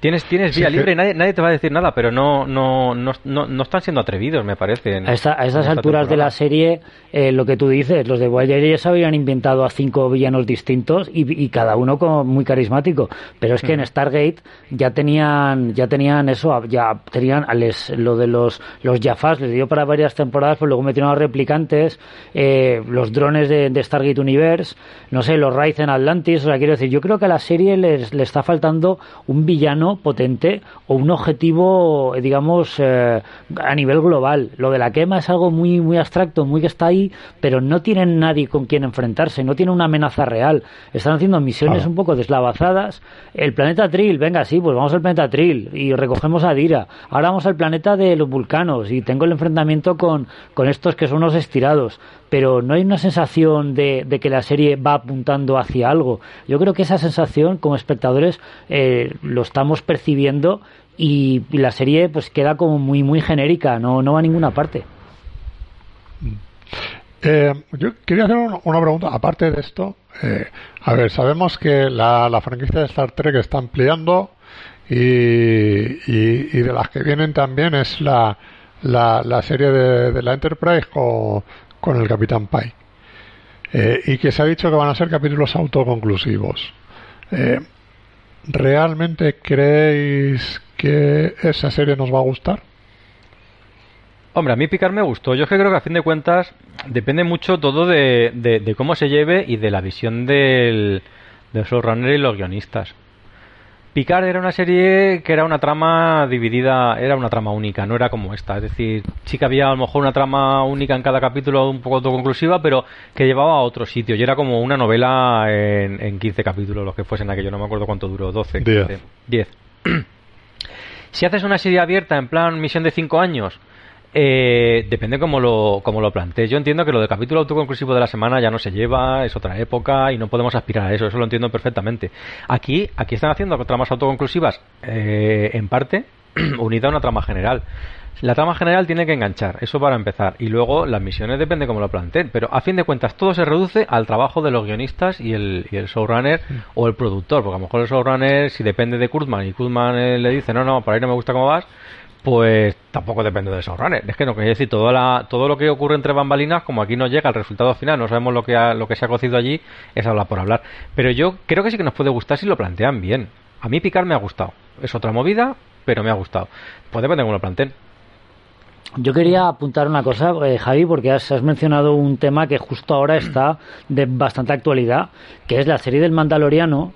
Speaker 3: Tienes, tienes vía libre y nadie, nadie, te va a decir nada, pero no, no, no, no, están siendo atrevidos, me parece.
Speaker 4: a, estas alturas de la serie, eh, lo que tú dices, los de Voyager ya se habían inventado a cinco villanos distintos y, cada uno como muy carismático. Pero es que en mm. Stargate ya tenían, ya tenían eso, ya tenían lo de los, los Jafas, les dio para varias temporadas, pues luego metieron a replicantes, eh, los drones de, Stargate Universe, no sé, los Ryzen Atlantis, o sea, quiero decir, yo creo que a la serie les, le está faltando un villano potente o un objetivo, digamos, eh, a nivel global. Lo de la quema es algo muy, muy abstracto, muy que está ahí, pero no tienen nadie con quien enfrentarse, no tienen una amenaza real. Están haciendo misiones un poco deslavazadas. El planeta Trill, venga, sí, pues vamos al planeta Trill y recogemos a Dira. Ahora vamos al planeta de los vulcanos y tengo el enfrentamiento con, con estos que son unos estirados pero no hay una sensación de, que la serie va apuntando hacia algo. Yo creo que esa sensación, como espectadores, eh, lo estamos percibiendo y, la serie pues queda como muy muy genérica, no, no va a ninguna parte.
Speaker 2: Eh, yo quería hacer una pregunta, aparte de esto. Eh, a ver, sabemos que la, franquicia de Star Trek está ampliando y, de las que vienen también es la, la, serie de, de, la Enterprise con, con el Capitán Pai. Eh, y que se ha dicho que van a ser capítulos autoconclusivos. Eh, ¿Realmente creéis que esa serie nos va a gustar?
Speaker 3: Hombre, a mí Picar me gustó. Yo creo que a fin de cuentas depende mucho todo de, de, cómo se lleve y de la visión del, del showrunner y los guionistas. Picard era una serie que era una trama dividida, era una trama única, no era como esta. Es decir, sí que había a lo mejor una trama única en cada capítulo, un poco autoconclusiva, pero que llevaba a otro sitio. Y era como una novela en, en 15 capítulos, los que fuesen aquello, no me acuerdo cuánto duró, 12, 15, 10. si haces una serie abierta en plan misión de 5 años, eh, depende cómo lo, cómo lo plantees. Yo entiendo que lo del capítulo autoconclusivo de la semana ya no se lleva, es otra época y no podemos aspirar a eso, eso lo entiendo perfectamente. Aquí, aquí están haciendo tramas autoconclusivas eh, en parte unida a una trama general. La trama general tiene que enganchar, eso para empezar. Y luego las misiones depende cómo lo planteen. Pero a fin de cuentas todo se reduce al trabajo de los guionistas y el, y el showrunner o el productor. Porque a lo mejor el showrunner, si depende de Kurtzman y Kurtzman eh, le dice, no, no, por ahí no me gusta cómo vas, pues tampoco depende de esos runners. Es que no, quería decir, todo, la, todo lo que ocurre entre bambalinas, como aquí no llega al resultado final, no sabemos lo que, lo que se ha cocido allí, es hablar por hablar. Pero yo creo que sí que nos puede gustar si lo plantean bien. A mí picar me ha gustado. Es otra movida, pero me ha gustado. Pues depende de cómo lo planteen.
Speaker 4: Yo quería apuntar una cosa, eh, Javi, porque has, has, mencionado un tema que justo ahora está de bastante actualidad, que es la serie del Mandaloriano,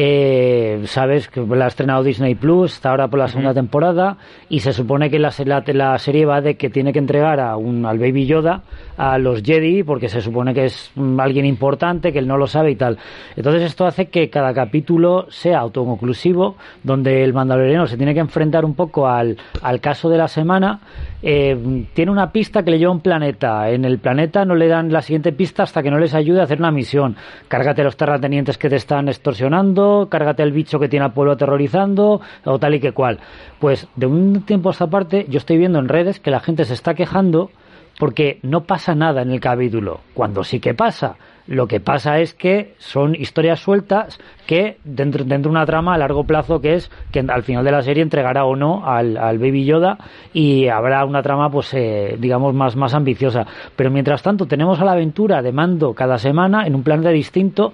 Speaker 4: eh, sabes que la ha estrenado Disney Plus, está ahora por la segunda temporada y se supone que la, la, serie va de que tiene que entregar a un, al Baby Yoda a los Jedi porque se supone que es mm, alguien importante, que él no lo sabe y tal. Entonces esto hace que cada capítulo sea autoconclusivo, donde el mandaloriano se tiene que enfrentar un poco al, al caso de la semana. Eh, tiene una pista que le lleva a un planeta. En el planeta no le dan la siguiente pista hasta que no les ayude a hacer una misión. Cárgate los terratenientes que te están extorsionando cárgate el bicho que tiene al pueblo aterrorizando, o tal y que cual. Pues de un tiempo a esta parte yo estoy viendo en redes que la gente se está quejando porque no pasa nada en el capítulo, cuando sí que pasa. Lo que pasa es que son historias sueltas que dentro, dentro de una trama a largo plazo que es que al final de la serie entregará o no al, Baby Yoda y habrá una trama pues eh, digamos más, más ambiciosa. Pero mientras tanto tenemos a la aventura de mando cada semana en un planeta distinto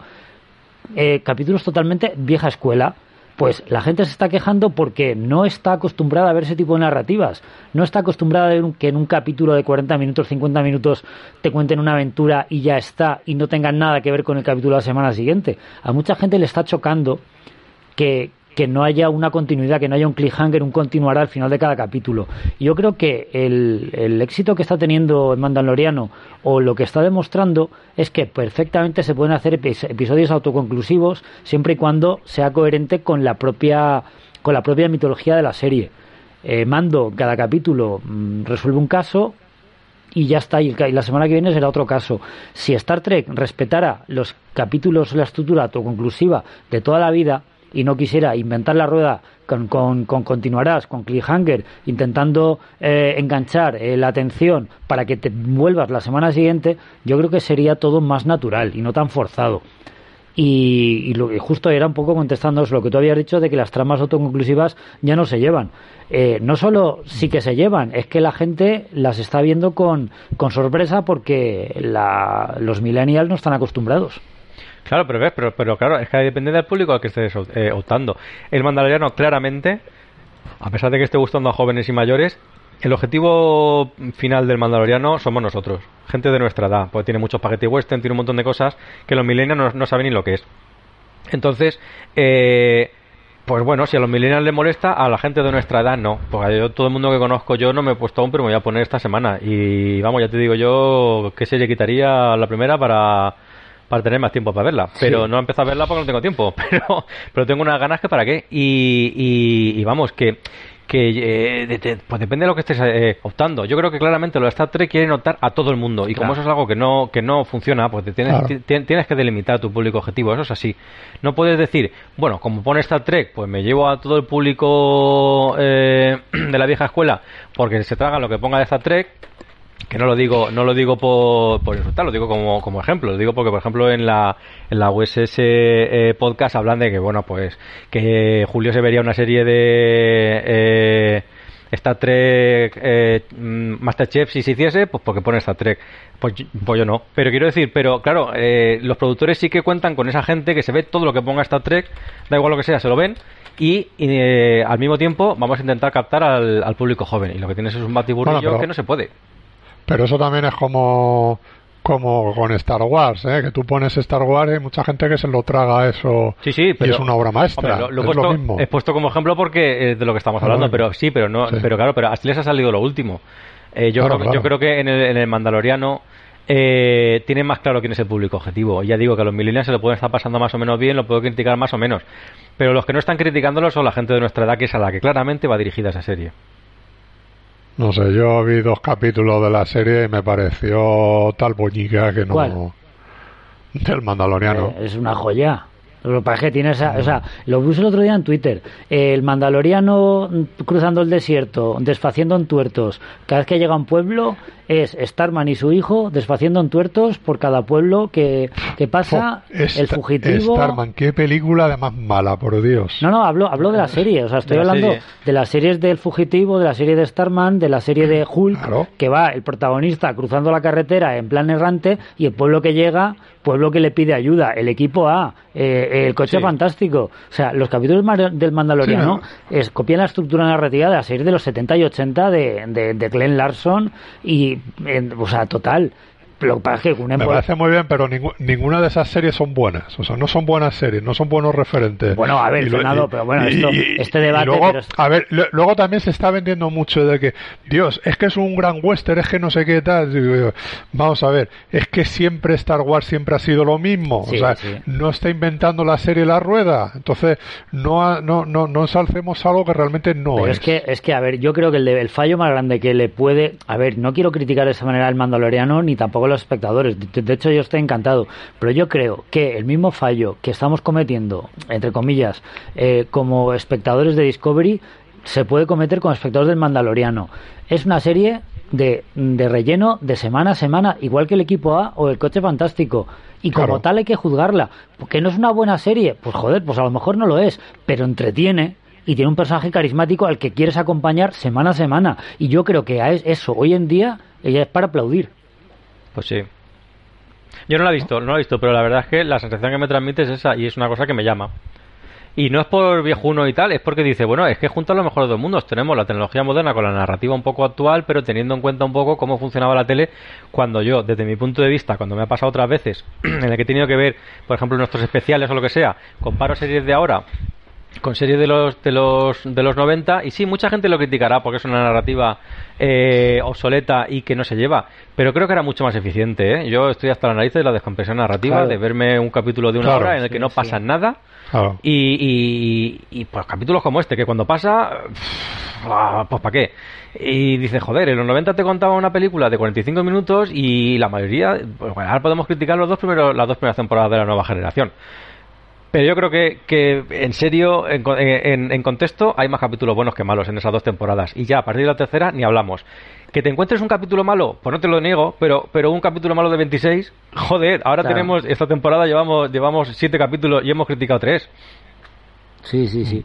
Speaker 4: eh, capítulos totalmente vieja escuela. Pues la gente se está quejando porque no está acostumbrada a ver ese tipo de narrativas. No está acostumbrada a ver que en un capítulo de 40 minutos, 50 minutos te cuenten una aventura y ya está y no tengan nada que ver con el capítulo de la semana siguiente. A mucha gente le está chocando que, que no haya una continuidad, que no haya un cliffhanger, un continuará al final de cada capítulo. yo creo que el, el éxito que está teniendo el Mandaloriano o lo que está demostrando es que perfectamente se pueden hacer episodios autoconclusivos siempre y cuando sea coherente con la propia con la propia mitología de la serie. Eh, Mando cada capítulo mm, resuelve un caso y ya está, y la semana que viene será otro caso. Si Star Trek respetara los capítulos, la estructura autoconclusiva de toda la vida, y no quisiera inventar la rueda con, con, continuarás, con cliffhanger, intentando eh, enganchar eh, la atención para que te vuelvas la semana siguiente, yo creo que sería todo más natural y no tan forzado. Y, y, lo, justo era un poco contestando lo que tú habías dicho de que las tramas autoconclusivas ya no se llevan. Eh, no solo sí que se llevan, es que la gente las está viendo con, con sorpresa porque la, los millennials no están acostumbrados.
Speaker 3: Claro, pero ves, pero, pero claro, es que depende del público al que estés eh, optando. El mandaloriano, claramente, a pesar de que esté gustando a jóvenes y mayores, el objetivo final del mandaloriano somos nosotros, gente de nuestra edad, porque tiene muchos paquetes western, tiene un montón de cosas que los millennials no, saben ni lo que es. Entonces, eh, pues bueno, si a los millennials les molesta, a la gente de nuestra edad no. Porque yo, todo el mundo que conozco yo no me he puesto aún, pero me voy a poner esta semana. Y vamos, ya te digo yo, que se le quitaría la primera para para tener más tiempo para verla. Pero no he empezado a verla porque no tengo tiempo. Pero, pero tengo unas ganas que para qué. Y, y, vamos, que que eh, pues depende de lo que estés eh, optando. Yo creo que claramente los Star Trek quieren optar a todo el mundo y como eso es algo que no que no funciona, pues tienes, tienes que delimitar tu público objetivo. Eso es así. No puedes decir, bueno, como pone Star Trek, pues me llevo a todo el público eh, de la vieja escuela porque se tragan lo que ponga de Star Trek que no lo digo no lo digo por, por insultar, lo digo como, como ejemplo, lo digo porque por ejemplo en la en la USS eh, podcast hablan de que bueno pues que Julio se vería una serie de eh, Star Trek eh, Masterchef si se hiciese pues porque pone Star Trek pues, pues yo no pero quiero decir pero claro eh, los productores sí que cuentan con esa gente que se ve todo lo que ponga Star Trek da igual lo que sea se lo ven y eh, al mismo tiempo vamos a intentar captar al, al público joven. Y lo que tienes es un batiburrillo
Speaker 2: Bueno,
Speaker 3: que no se puede.
Speaker 2: Pero eso también es como como con Star Wars, ¿eh? que tú pones Star Wars y hay mucha gente que se lo traga eso
Speaker 3: Sí, sí, pero
Speaker 2: y es una obra maestra.
Speaker 3: Hombre, lo, lo
Speaker 2: es
Speaker 3: puesto,
Speaker 2: lo mismo.
Speaker 3: he puesto como ejemplo porque eh, de lo que estamos hablando, pero sí, pero no,
Speaker 2: Sí.
Speaker 3: pero claro, pero así les ha salido lo último. Eh, yo,
Speaker 2: Claro,
Speaker 3: creo, que-
Speaker 2: claro.
Speaker 3: yo creo que en el, en el Mandaloriano eh, tienen más claro quién es el público objetivo. Ya digo que a los millennials se lo pueden estar pasando más o menos bien, lo puedo criticar más o menos. Pero los que no están criticándolo son la gente de nuestra edad, que es a la que claramente va dirigida esa serie.
Speaker 2: No sé, yo vi dos capítulos de la serie y me pareció tal boñiga que no...
Speaker 4: ¿Cuál?
Speaker 2: Del Mandaloriano.
Speaker 4: Eh, es una joya. Lo que pasa es que tiene esa, o sea, lo puse el otro día en Twitter. El mandaloriano cruzando el desierto, desfaciendo en tuertos. Cada vez que llega a un pueblo es Starman y su hijo desfaciendo en tuertos por cada pueblo que, que pasa. El fugitivo.
Speaker 2: Starman, qué película además mala, por Dios.
Speaker 4: No, no, hablo, hablo de la serie. O sea, estoy
Speaker 3: De
Speaker 4: hablando
Speaker 3: serie.
Speaker 4: de las series del Fugitivo, de la serie de Starman, de la serie de Hulk,
Speaker 2: Claro.
Speaker 4: que va el protagonista cruzando la carretera en plan errante y el pueblo que llega, pueblo que le pide ayuda, el equipo A, eh, el coche
Speaker 3: Sí.
Speaker 4: fantástico. O sea, los capítulos del Mandaloriano
Speaker 2: Sí,
Speaker 4: es, copian la estructura narrativa de la serie de los 70 y 80 de, de, de Glenn Larson y, en- o sea, total. Lo que pasa es que
Speaker 2: Me parece muy bien, pero ninguna de esas series son buenas. O sea, no son buenas series, no son buenos referentes.
Speaker 4: Bueno, a ver,
Speaker 2: lo-
Speaker 4: Fernando, pero bueno,
Speaker 2: y-
Speaker 4: esto-
Speaker 2: y-
Speaker 4: este debate,
Speaker 2: luego,
Speaker 4: pero es-
Speaker 2: A ver, lo- luego también se está vendiendo mucho de que, Dios, es que es un gran western, es que no sé qué tal. Vamos a ver, es que siempre Star Wars siempre ha sido lo mismo.
Speaker 4: Sí,
Speaker 2: o sea,
Speaker 4: sí.
Speaker 2: no está inventando la serie la rueda. Entonces, no, ha- no, no, no ensalcemos algo que realmente no
Speaker 4: Pero
Speaker 2: es.
Speaker 4: es que, es que, a ver, yo creo que el, de- el fallo más grande que le puede. A ver, no quiero criticar de esa manera al Mandaloriano ni tampoco a los espectadores. De, de hecho, yo estoy encantado. Pero yo creo que el mismo fallo que estamos cometiendo, entre comillas, eh, como espectadores de Discovery, se puede cometer como espectadores del Mandaloriano. Es una serie de, de relleno de semana a semana, igual que el equipo A o el coche fantástico. Y como
Speaker 2: Claro.
Speaker 4: tal hay que juzgarla. Porque no es una buena serie. Pues joder, pues a lo mejor no lo es. Pero entretiene y tiene un personaje carismático al que quieres acompañar semana a semana. Y yo creo que a es- eso hoy en día ella es para aplaudir.
Speaker 3: Pues sí. Yo no la he visto, no la he visto, pero la verdad es que la sensación que me transmite es esa y es una cosa que me llama. Y no es por viejuno y tal, es porque dice, bueno, es que junto a lo mejor de dos mundos tenemos la tecnología moderna con la narrativa un poco actual, pero teniendo en cuenta un poco cómo funcionaba la tele cuando yo, desde mi punto de vista, cuando me ha pasado otras veces, en el que he tenido que ver, por ejemplo, nuestros especiales o lo que sea, comparo series de ahora con series de los de los de los 90 y sí mucha gente lo criticará porque es una narrativa eh, obsoleta y que no se lleva pero creo que era mucho más eficiente ¿eh? yo estoy hasta la nariz de la descompresión narrativa
Speaker 4: Claro.
Speaker 3: de verme un capítulo de una
Speaker 2: Claro,
Speaker 3: hora en el que
Speaker 4: sí,
Speaker 3: no
Speaker 4: sí.
Speaker 3: pasa nada
Speaker 2: Claro.
Speaker 3: y, y, y, pues capítulos como este que cuando pasa ah, pues para qué y dice joder en los 90 te contaba una película de 45 minutos y la mayoría pues bueno, ahora podemos criticar los dos primeros las dos primeras temporadas de la nueva generación pero yo creo que, que en serio, en, co- en- en contexto, hay más capítulos buenos que malos en esas dos temporadas. Y ya a partir de la tercera ni hablamos. Que te encuentres un capítulo malo, pues no te lo niego, pero, pero un capítulo malo de 26, joder, ahora
Speaker 4: Claro.
Speaker 3: tenemos, esta temporada llevamos, llevamos siete capítulos y hemos criticado tres.
Speaker 4: Sí, sí, sí.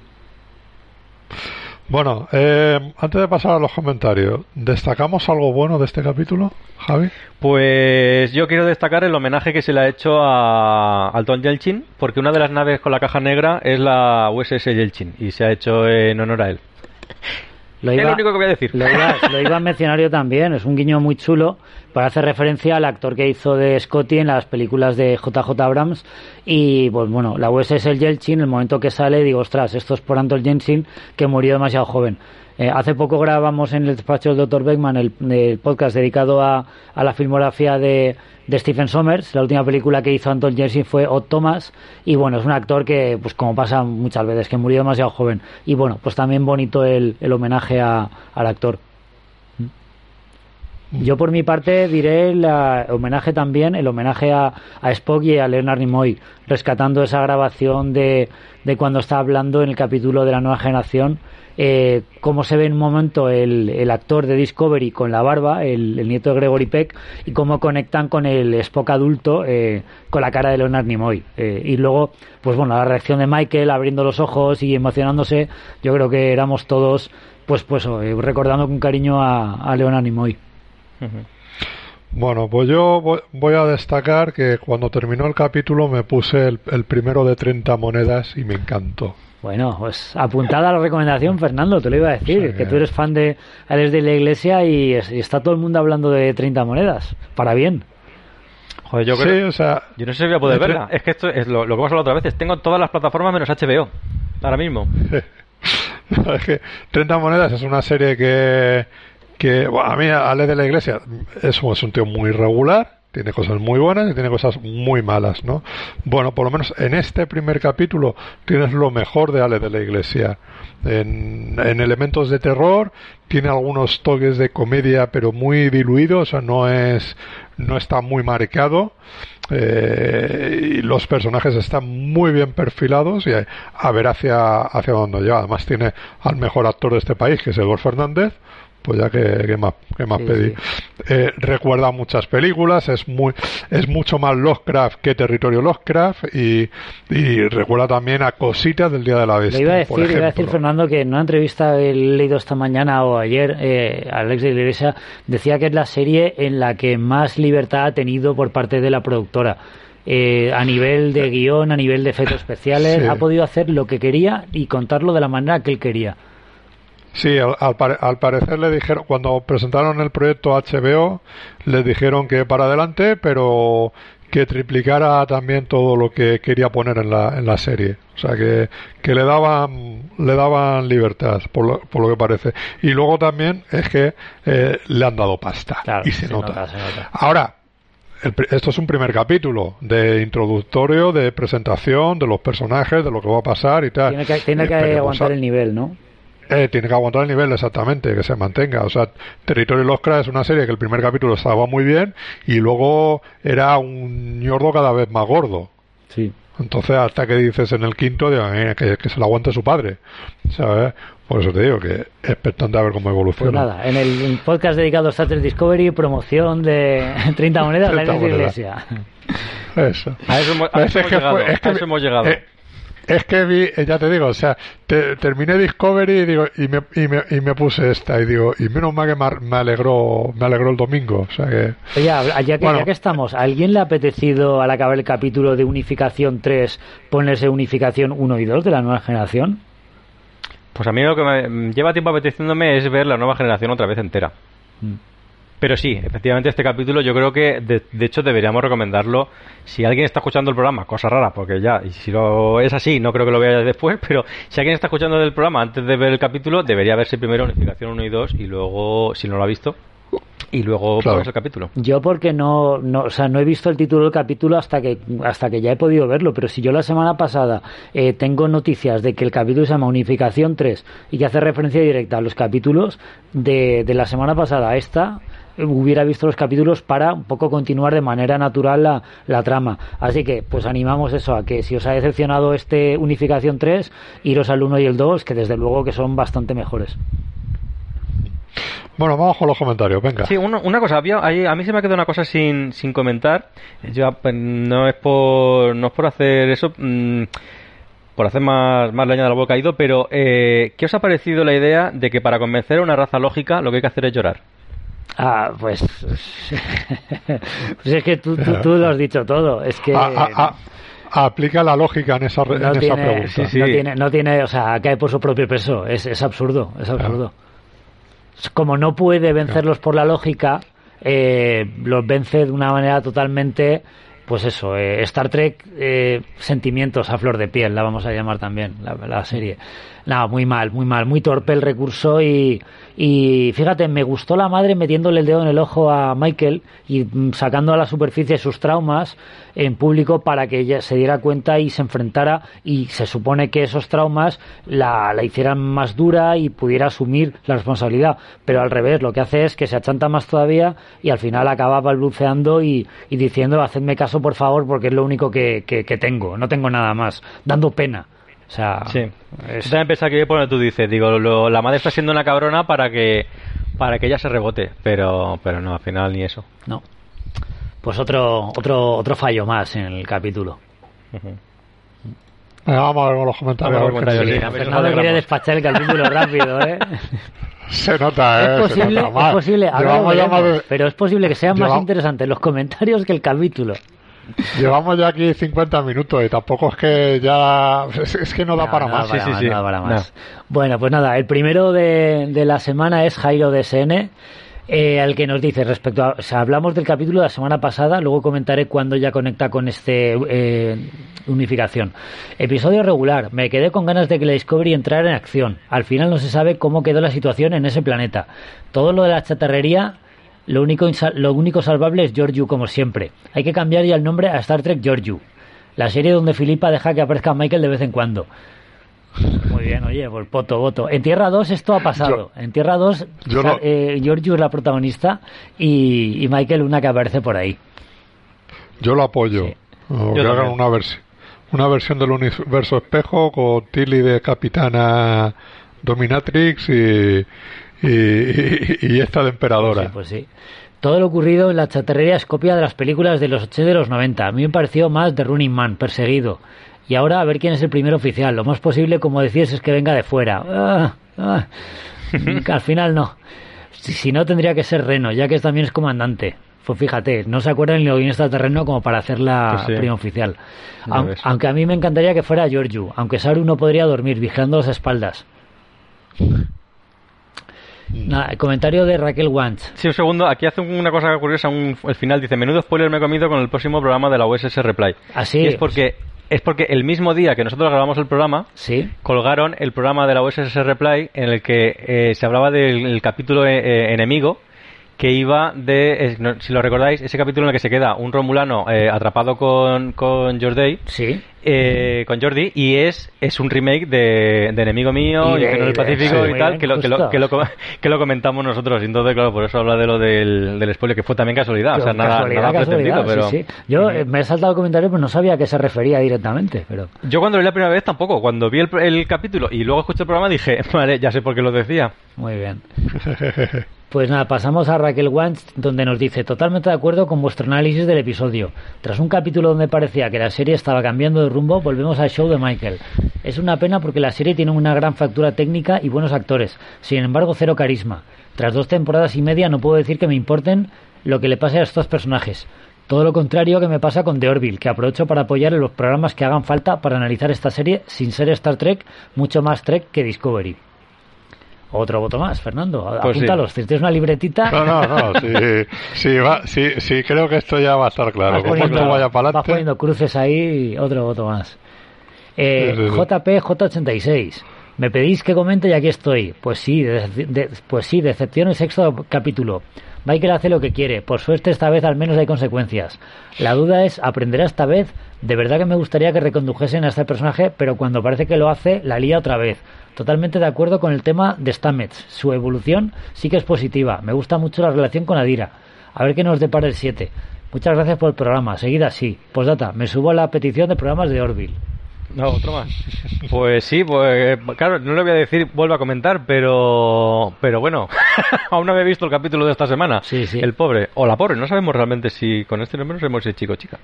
Speaker 2: Bueno, eh, antes de pasar a los comentarios, ¿destacamos algo bueno de este capítulo, Javi?
Speaker 3: Pues yo quiero destacar el homenaje que se le ha hecho a Alton Yelchin, porque una de las naves con la caja negra es la USS Yelchin y se ha hecho en honor a él.
Speaker 4: Lo
Speaker 3: Es lo único que voy a decir.
Speaker 4: Lo iba, lo iba a mencionar yo también, es un guiño muy chulo para hacer referencia al actor que hizo de Scotty en las películas de JJ Abrams y pues bueno, la USS el Yelchin, el momento que sale digo, ostras, esto es por Anton Yelchin que murió demasiado joven. Eh, hace poco grabamos en el despacho del Dr. Beckman el, podcast dedicado a, a la filmografía de, Stephen Sommers. La última película que hizo Anton Yelchin fue Odd Thomas. Y bueno, es un actor que, pues como pasa muchas veces, que murió demasiado joven. Y bueno, pues también bonito el, el homenaje al actor. Yo por mi parte diré el homenaje también, el homenaje a, a Spock y a Leonard Nimoy, rescatando esa grabación de, de cuando está hablando en el capítulo de la nueva generación, eh, cómo se ve en un momento el, el actor de Discovery con la barba, el, nieto de Gregory Peck, y cómo conectan con el Spock adulto eh, con la cara de Leonard Nimoy. Eh, y luego, pues bueno, la reacción de Michael abriendo los ojos y emocionándose, yo creo que éramos todos, pues, pues eh, recordando con cariño a, a Leonard Nimoy.
Speaker 2: Bueno, pues yo voy, a destacar que cuando terminó el capítulo me puse el, el primero de 30 monedas y me encantó.
Speaker 4: Bueno, pues apuntada a la recomendación, Fernando, te lo iba a decir, que tú eres fan de Alex de la Iglesia y, está todo el mundo hablando de 30 monedas, para bien.
Speaker 3: Joder, yo creo, o sea, yo no sé si voy a poder verla. Es que esto es lo, que hemos hablado otras veces. Tengo todas las plataformas menos HBO, ahora mismo.
Speaker 2: es que 30 monedas es una serie que, que a mí Alex de la Iglesia es, es un tío muy regular tiene cosas muy buenas y tiene cosas muy malas, ¿no? Bueno, por lo menos en este primer capítulo tienes lo mejor de Ale de la Iglesia. En, elementos de terror, tiene algunos toques de comedia, pero muy diluidos, no es, no está muy marcado. Eh, y los personajes están muy bien perfilados y a, ver hacia, hacia dónde lleva. Además tiene al mejor actor de este país, que es Edward Fernández, pues ya que, más, que más pedí. Eh, recuerda muchas películas, es muy es mucho más Lovecraft que Territorio Lovecraft y, y recuerda también a cositas del Día de la Bestia.
Speaker 4: Le iba a decir, iba a decir Fernando que en una entrevista que he leído esta mañana o ayer, eh, Alex de Iglesia decía que es la serie en la que más libertad ha tenido por parte de la productora. Eh, a nivel de guion, a nivel de efectos especiales, ha podido hacer lo que quería y contarlo de la manera que él quería.
Speaker 2: Sí, al, parecer le dijeron, cuando presentaron el proyecto HBO, les dijeron que para adelante, pero que triplicara también todo lo que quería poner en la, en la serie. O sea, que, que le daban le daban libertad, por lo, por lo que parece. Y luego también es que eh, le han dado pasta. y se, nota. Ahora, esto es un primer capítulo de introductorio, de presentación de los personajes, de lo que va a pasar y tal.
Speaker 4: Tiene que, tiene que aguantar el nivel, ¿no?
Speaker 2: Eh, tiene que aguantar el nivel exactamente, que se mantenga. O sea, Territorio Oscar es una serie que el primer capítulo estaba muy bien y luego era un ñordo cada vez más gordo.
Speaker 4: Sí.
Speaker 2: Entonces, hasta que dices en el quinto, que, que, se lo aguante su padre. ¿Sabes? Por eso te digo que es expectante a ver cómo evoluciona.
Speaker 4: Pues nada, en el podcast dedicado a Star Trek Discovery, promoción de 30 monedas de la iglesia.
Speaker 2: Eso.
Speaker 3: A eso hemos, llegado. a eso hemos llegado. Eh,
Speaker 2: es que vi, eh, ya te digo, o sea, terminé Discovery y digo y me, y me, y me puse esta y digo y menos mal que me, alegró me alegró el domingo, o sea que.
Speaker 4: Oye, ya que, ya que estamos, ¿a alguien le ha apetecido al acabar el capítulo de Unificación 3 ponerse Unificación 1 y 2 de la nueva generación?
Speaker 3: Pues a mí lo que me lleva tiempo apeteciéndome es ver la nueva generación otra vez entera. Mm. Pero sí, efectivamente este capítulo yo creo que de, hecho deberíamos recomendarlo si alguien está escuchando el programa, cosa rara, porque ya, y si lo es así, no creo que lo vea después, pero si alguien está escuchando el programa antes de ver el capítulo, debería verse primero Unificación 1 y 2 y luego, si no lo ha visto, y luego claro. el capítulo.
Speaker 4: Yo porque no, no, o sea, no he visto el título del capítulo hasta que hasta que ya he podido verlo, pero si yo la semana pasada eh, tengo noticias de que el capítulo se llama Unificación 3 y que hace referencia directa a los capítulos de, de la semana pasada a esta, hubiera visto los capítulos para un poco continuar de manera natural la, la, trama. Así que, pues animamos eso, a que si os ha decepcionado este Unificación 3, iros al 1 y el 2, que desde luego que son bastante mejores.
Speaker 2: Bueno, vamos con los comentarios, venga.
Speaker 3: Sí, una, cosa, a mí se me ha quedado una cosa sin, sin comentar. Yo, pues, no es por no es por hacer eso, mm, por hacer más, más leña de la boca ido, pero eh, ¿qué os ha parecido la idea de que para convencer a una raza lógica lo que hay que hacer es llorar?
Speaker 4: Ah, pues, pues es que tú, tú, lo has dicho todo. Es que
Speaker 2: aplica la lógica en esa, en esa pregunta.
Speaker 4: No tiene, no tiene, o sea, cae por su propio peso. Es, es absurdo, es absurdo. Como no puede vencerlos por la lógica, eh, los vence de una manera totalmente pues eso, eh, Star Trek, eh, sentimientos a flor de piel, la vamos a llamar también, la, la serie. Nada, muy mal, muy mal, muy torpe el recurso y, y fíjate, me gustó la madre metiéndole el dedo en el ojo a Michael y mm, sacando a la superficie sus traumas en público para que ella se diera cuenta y se enfrentara y se supone que esos traumas la, la hicieran más dura y pudiera asumir la responsabilidad. Pero al revés, lo que hace es que se achanta más todavía y al final acaba balbuceando y, y diciendo, hacedme caso por favor porque es lo único que, que, que tengo, no tengo nada más, dando pena. O sea,
Speaker 3: sí. Es... también pensaba que por tú dices, digo, la madre está siendo una cabrona para que para que ella se rebote, pero pero no, al final ni eso.
Speaker 4: No. Pues otro otro otro fallo más en el capítulo.
Speaker 2: vamos a ver los comentarios. Vamos a
Speaker 4: ver Fernando quería despachar el capítulo rápido, ¿eh?
Speaker 2: Se nota, ¿eh?
Speaker 4: Es posible, es posible pero es posible que sean más interesantes los comentarios que el capítulo.
Speaker 2: Llevamos ya aquí 50 minutos y tampoco es que ya. Es, que no da para más.
Speaker 4: sí, sí, sí. para más. Bueno, pues nada, el primero de, de la semana es Jairo DSN eh, al que nos dice respecto a, o sea, hablamos del capítulo de la semana pasada, luego comentaré cuándo ya conecta con este eh, unificación. Episodio regular, me quedé con ganas de que la Discovery entrara en acción. Al final no se sabe cómo quedó la situación en ese planeta. Todo lo de la chatarrería, lo único, lo único salvable es Giorgio como siempre. Hay que cambiar ya el nombre a Star Trek Giorgio. La serie donde Filipa deja que aparezca Michael de vez en cuando. Muy bien, oye, pues poto, voto. En Tierra 2 esto ha pasado. en Tierra 2, eh, Giorgio es la protagonista y, Michael una que aparece por ahí.
Speaker 2: Yo lo apoyo. que hagan una versión. Una versión del universo espejo con Tilly de Capitana Dominatrix y, y, esta de Emperadora.
Speaker 4: Sí, pues sí. Todo lo ocurrido en la chatarrería es copia de las películas de los 80 y de los 90. A mí me pareció más de Running Man, perseguido. Y ahora a ver quién es el primer oficial. Lo más posible, como decías, es que venga de fuera. Ah, ah. Al final no. Si, no, tendría que ser Reno, ya que también es comandante. Pues fíjate, no se acuerdan ni lo está el terreno como para hacerla pues primer oficial. Aunque, a mí me encantaría que fuera Giorgio, aunque Saru no podría dormir vigilando las espaldas. El comentario de Raquel Wantz.
Speaker 3: Sí, un segundo. Aquí hace una cosa curiosa. Un, el final dice: Menudo spoiler me he comido con el próximo programa de la USS Reply.
Speaker 4: Así.
Speaker 3: Y es porque es porque el mismo día que nosotros grabamos el programa,
Speaker 4: ¿Sí?
Speaker 3: colgaron el programa de la USS Reply en el que eh, se hablaba del capítulo eh, eh, enemigo que iba de, si lo recordáis, ese capítulo en el que se queda un romulano atrapado con, con Jordi,
Speaker 4: sí.
Speaker 3: con Jordi, y es, es un remake de, Enemigo Mío y, el Pacífico y tal, que lo, que, lo, que, lo, que lo comentamos nosotros. Y entonces, claro, por eso habla de lo del, del spoiler, que fue también casualidad. o sea, nada, nada pretendido, pero...
Speaker 4: Yo me he saltado el comentario, pero no sabía a qué se refería directamente. pero
Speaker 3: Yo cuando lo vi la primera vez tampoco. Cuando vi el, el capítulo y luego escuché el programa dije, vale, ya sé por qué lo decía.
Speaker 4: Muy bien. Pues nada, pasamos a Raquel Wantz, donde nos dice, totalmente de acuerdo con vuestro análisis del episodio. Tras un capítulo donde parecía que la serie estaba cambiando de rumbo, volvemos al show de Michael. Es una pena porque la serie tiene una gran factura técnica y buenos actores, sin embargo cero carisma. Tras dos temporadas y media no puedo decir que me importen lo que le pase a estos personajes. Todo lo contrario que me pasa con The Orville, que aprovecho para apoyar en los programas que hagan falta para analizar esta serie sin ser Star Trek, mucho más Trek que Discovery. Otro voto más, Fernando. Pues Apúntalos. Si tienes una libretita.
Speaker 2: No, no, no. Sí, sí, sí, creo que esto ya va a estar claro.
Speaker 4: Vas poniendo, vaya vas poniendo cruces ahí. Otro voto más. Eh, JP J86. Me pedís que comente y aquí estoy. Pues sí, pues sí, decepción el sexto capítulo. Michael hace lo que quiere. Por suerte esta vez al menos hay consecuencias. La duda es, ¿aprenderá esta vez? De verdad que me gustaría que recondujesen a este personaje, pero cuando parece que lo hace, la lía otra vez. Totalmente de acuerdo con el tema de Stamets. Su evolución sí que es positiva. Me gusta mucho la relación con Adira. A ver qué nos depara el 7. Muchas gracias por el programa. Seguida así. Postdata, me subo a la petición de programas de Orville.
Speaker 3: No, otro más. Pues sí, pues claro, no le voy a decir, vuelvo a comentar, pero pero bueno, aún no había visto el capítulo de esta semana.
Speaker 4: Sí, sí.
Speaker 3: El pobre, o la pobre, no sabemos realmente si con este nombre no sabemos si es chico o chica.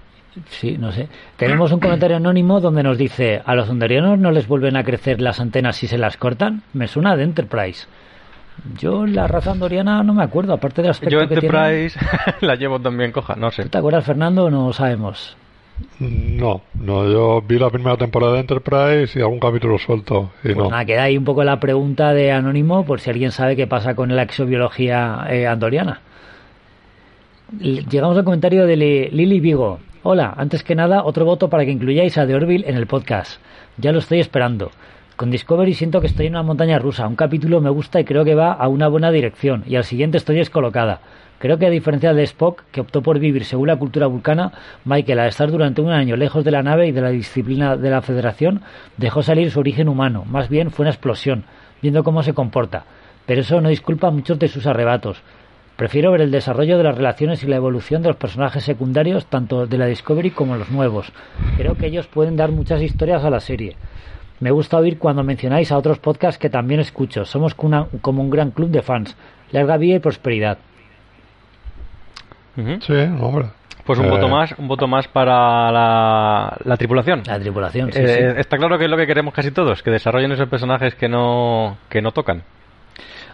Speaker 4: Sí, no sé. Tenemos un comentario anónimo donde nos dice, ¿a los honderianos no les vuelven a crecer las antenas si se las cortan? Me suena de Enterprise. Yo la raza andoriana no me acuerdo, aparte de aspecto
Speaker 3: Yo Enterprise la llevo también coja, no sé.
Speaker 4: ¿Te acuerdas, Fernando? No sabemos.
Speaker 2: No, no, yo vi la primera temporada de Enterprise y algún capítulo suelto. Y pues
Speaker 4: nada, queda ahí un poco la pregunta de Anónimo por si alguien sabe qué pasa con la exobiología eh, andoriana. Llegamos al comentario de Lili Vigo. Hola, antes que nada, otro voto para que incluyáis a The Orville en el podcast. Ya lo estoy esperando. Con Discovery siento que estoy en una montaña rusa. Un capítulo me gusta y creo que va a una buena dirección, y al siguiente estoy descolocada. Creo que a diferencia de Spock, que optó por vivir según la cultura vulcana, Michael, al estar durante un año lejos de la nave y de la disciplina de la Federación, dejó salir su origen humano, más bien fue una explosión, viendo cómo se comporta. Pero eso no disculpa muchos de sus arrebatos. Prefiero ver el desarrollo de las relaciones y la evolución de los personajes secundarios, tanto de la Discovery como los nuevos. Creo que ellos pueden dar muchas historias a la serie. Me gusta oír cuando mencionáis a otros podcasts que también escucho. Somos como un gran club de fans. Larga vida y prosperidad.
Speaker 2: Sí, hombre.
Speaker 3: Pues un voto eh. más, un voto más para la, tripulación.
Speaker 4: La tripulación, sí,
Speaker 3: eh, Está claro que es lo que queremos casi todos, que desarrollen esos personajes que no, que no tocan.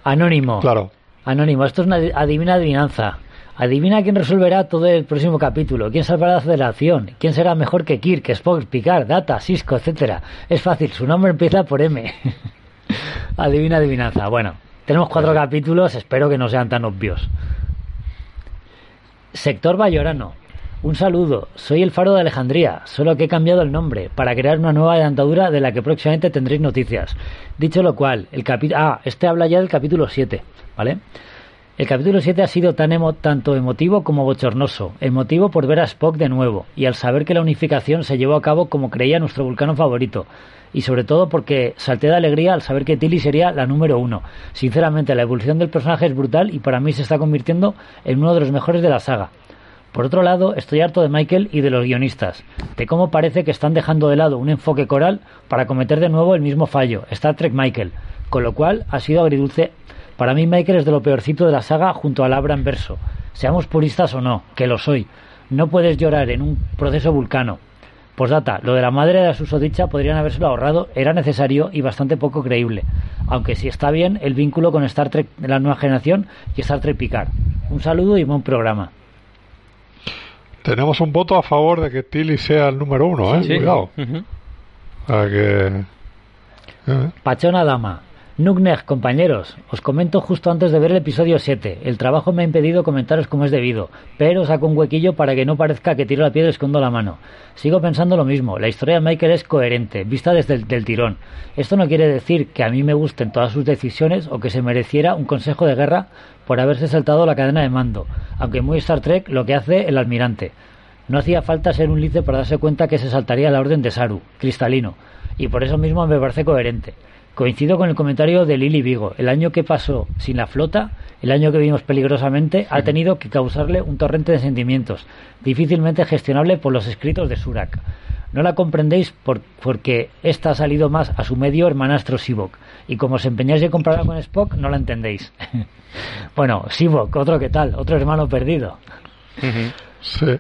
Speaker 4: Anónimo.
Speaker 2: Claro.
Speaker 4: Anónimo, esto es una adivina adivinanza. Adivina quién resolverá todo el próximo capítulo, quién salvará la federación, quién será mejor que Kirk, Spock, Picard, Data, Cisco, etcétera. Es fácil, su nombre empieza por M. Adivina adivinanza. Bueno, tenemos cuatro capítulos, espero que no sean tan obvios. Sector Bayorano. Un saludo, soy el Faro de Alejandría, solo que he cambiado el nombre para crear una nueva adelantadura de la que próximamente tendréis noticias. Dicho lo cual, el capítulo... Ah, este habla ya del capítulo 7, ¿vale? El capítulo 7 ha sido tan emo tanto emotivo como bochornoso. Emotivo por ver a Spock de nuevo y al saber que la unificación se llevó a cabo como creía nuestro vulcano favorito. Y sobre todo porque salté de alegría al saber que Tilly sería la número uno. Sinceramente, la evolución del personaje es brutal y para mí se está convirtiendo en uno de los mejores de la saga. Por otro lado, estoy harto de Michael y de los guionistas, de cómo parece que están dejando de lado un enfoque coral para cometer de nuevo el mismo fallo, Star Trek Michael, con lo cual ha sido agridulce. Para mí Michael es de lo peorcito de la saga junto al Abram verso. Seamos puristas o no, que lo soy. No puedes llorar en un proceso vulcano. Posdata, lo de la madre de la susodicha podrían habérselo ahorrado, era necesario y bastante poco creíble. Aunque sí está bien el vínculo con Star Trek de la nueva generación y Star Trek Picard. Un saludo y buen programa.
Speaker 2: Tenemos un voto a favor de que Tilly sea el número uno, ¿eh?
Speaker 3: Sí.
Speaker 2: Cuidado. A que... ¿eh?
Speaker 4: Pachona Dama. Nugneg, compañeros, os comento justo antes de ver el episodio 7. El trabajo me ha impedido comentaros como es debido, pero saco un huequillo para que no parezca que tiro la piedra y escondo la mano. Sigo pensando lo mismo, la historia de Michael es coherente, vista desde el tirón. Esto no quiere decir que a mí me gusten todas sus decisiones o que se mereciera un consejo de guerra por haberse saltado la cadena de mando, aunque muy Star Trek lo que hace el almirante. No hacía falta ser un lice para darse cuenta que se saltaría la orden de Saru, cristalino, y por eso mismo me parece coherente. Coincido con el comentario de Lili Vigo. El año que pasó sin la flota, el año que vivimos peligrosamente, ha tenido que causarle un torrente de sentimientos, difícilmente gestionable por los escritos de Surak. No la comprendéis por- porque esta ha salido más a su medio hermanastro Sivok, y como os empeñáis en compararla con Spock, no la entendéis. bueno, Sivok, otro que tal, otro hermano perdido.
Speaker 2: Sí.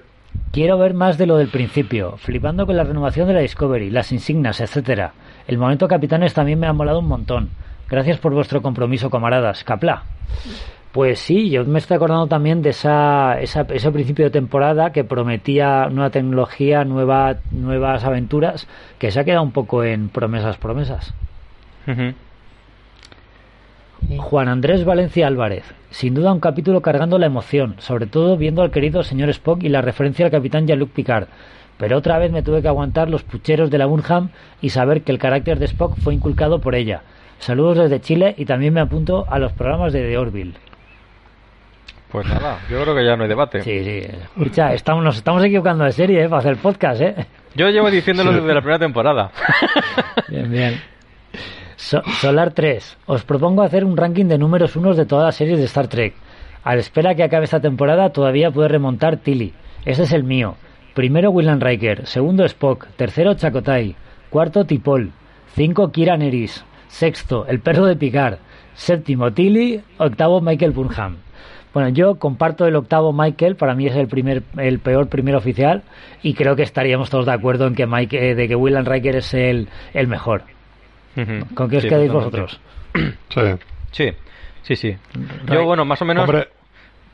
Speaker 4: Quiero ver más de lo del principio, flipando con la renovación de la Discovery, las insignias, etcétera. El momento capitanes también me ha molado un montón. Gracias por vuestro compromiso, camaradas. Capla. Pues sí, yo me estoy acordando también de esa, esa- ese principio de temporada que prometía nueva tecnología, nueva, nuevas aventuras, que se ha quedado un poco en promesas, promesas. Juan Andrés Valencia Álvarez. Sin duda un capítulo cargando la emoción, sobre todo viendo al querido señor Spock y la referencia al capitán Jean-Luc Picard. Pero otra vez me tuve que aguantar los pucheros de la Burnham y saber que el carácter de Spock fue inculcado por ella. Saludos desde Chile y también me apunto a los programas de The Orville.
Speaker 3: Pues nada, yo creo que ya no hay debate.
Speaker 4: Sí, sí. Escucha, estamos, nos estamos equivocando de serie ¿eh? para hacer podcast, ¿eh?
Speaker 3: Yo llevo diciéndolo desde la primera temporada.
Speaker 4: Bien, bien. So- Solar 3. Os propongo hacer un ranking de números unos de todas las series de Star Trek. A la espera que acabe esta temporada todavía puede remontar Tilly. Ese es el mío. Primero William Riker, segundo Spock, tercero Chakotay, cuarto Tipol, cinco Kira Nerys, sexto El perro de Picard, séptimo Tilly, octavo Michael Burnham. Bueno, yo comparto el octavo Michael, para mí es el primer, el peor primer oficial, y creo que estaríamos todos de acuerdo en que Mike, eh, de que William Riker es el, el mejor. ¿Con qué os
Speaker 3: Sí,
Speaker 4: quedáis
Speaker 3: totalmente.
Speaker 4: vosotros?
Speaker 2: Sí.
Speaker 3: Sí, sí, sí. Yo, bueno, más o menos...
Speaker 2: Hombre,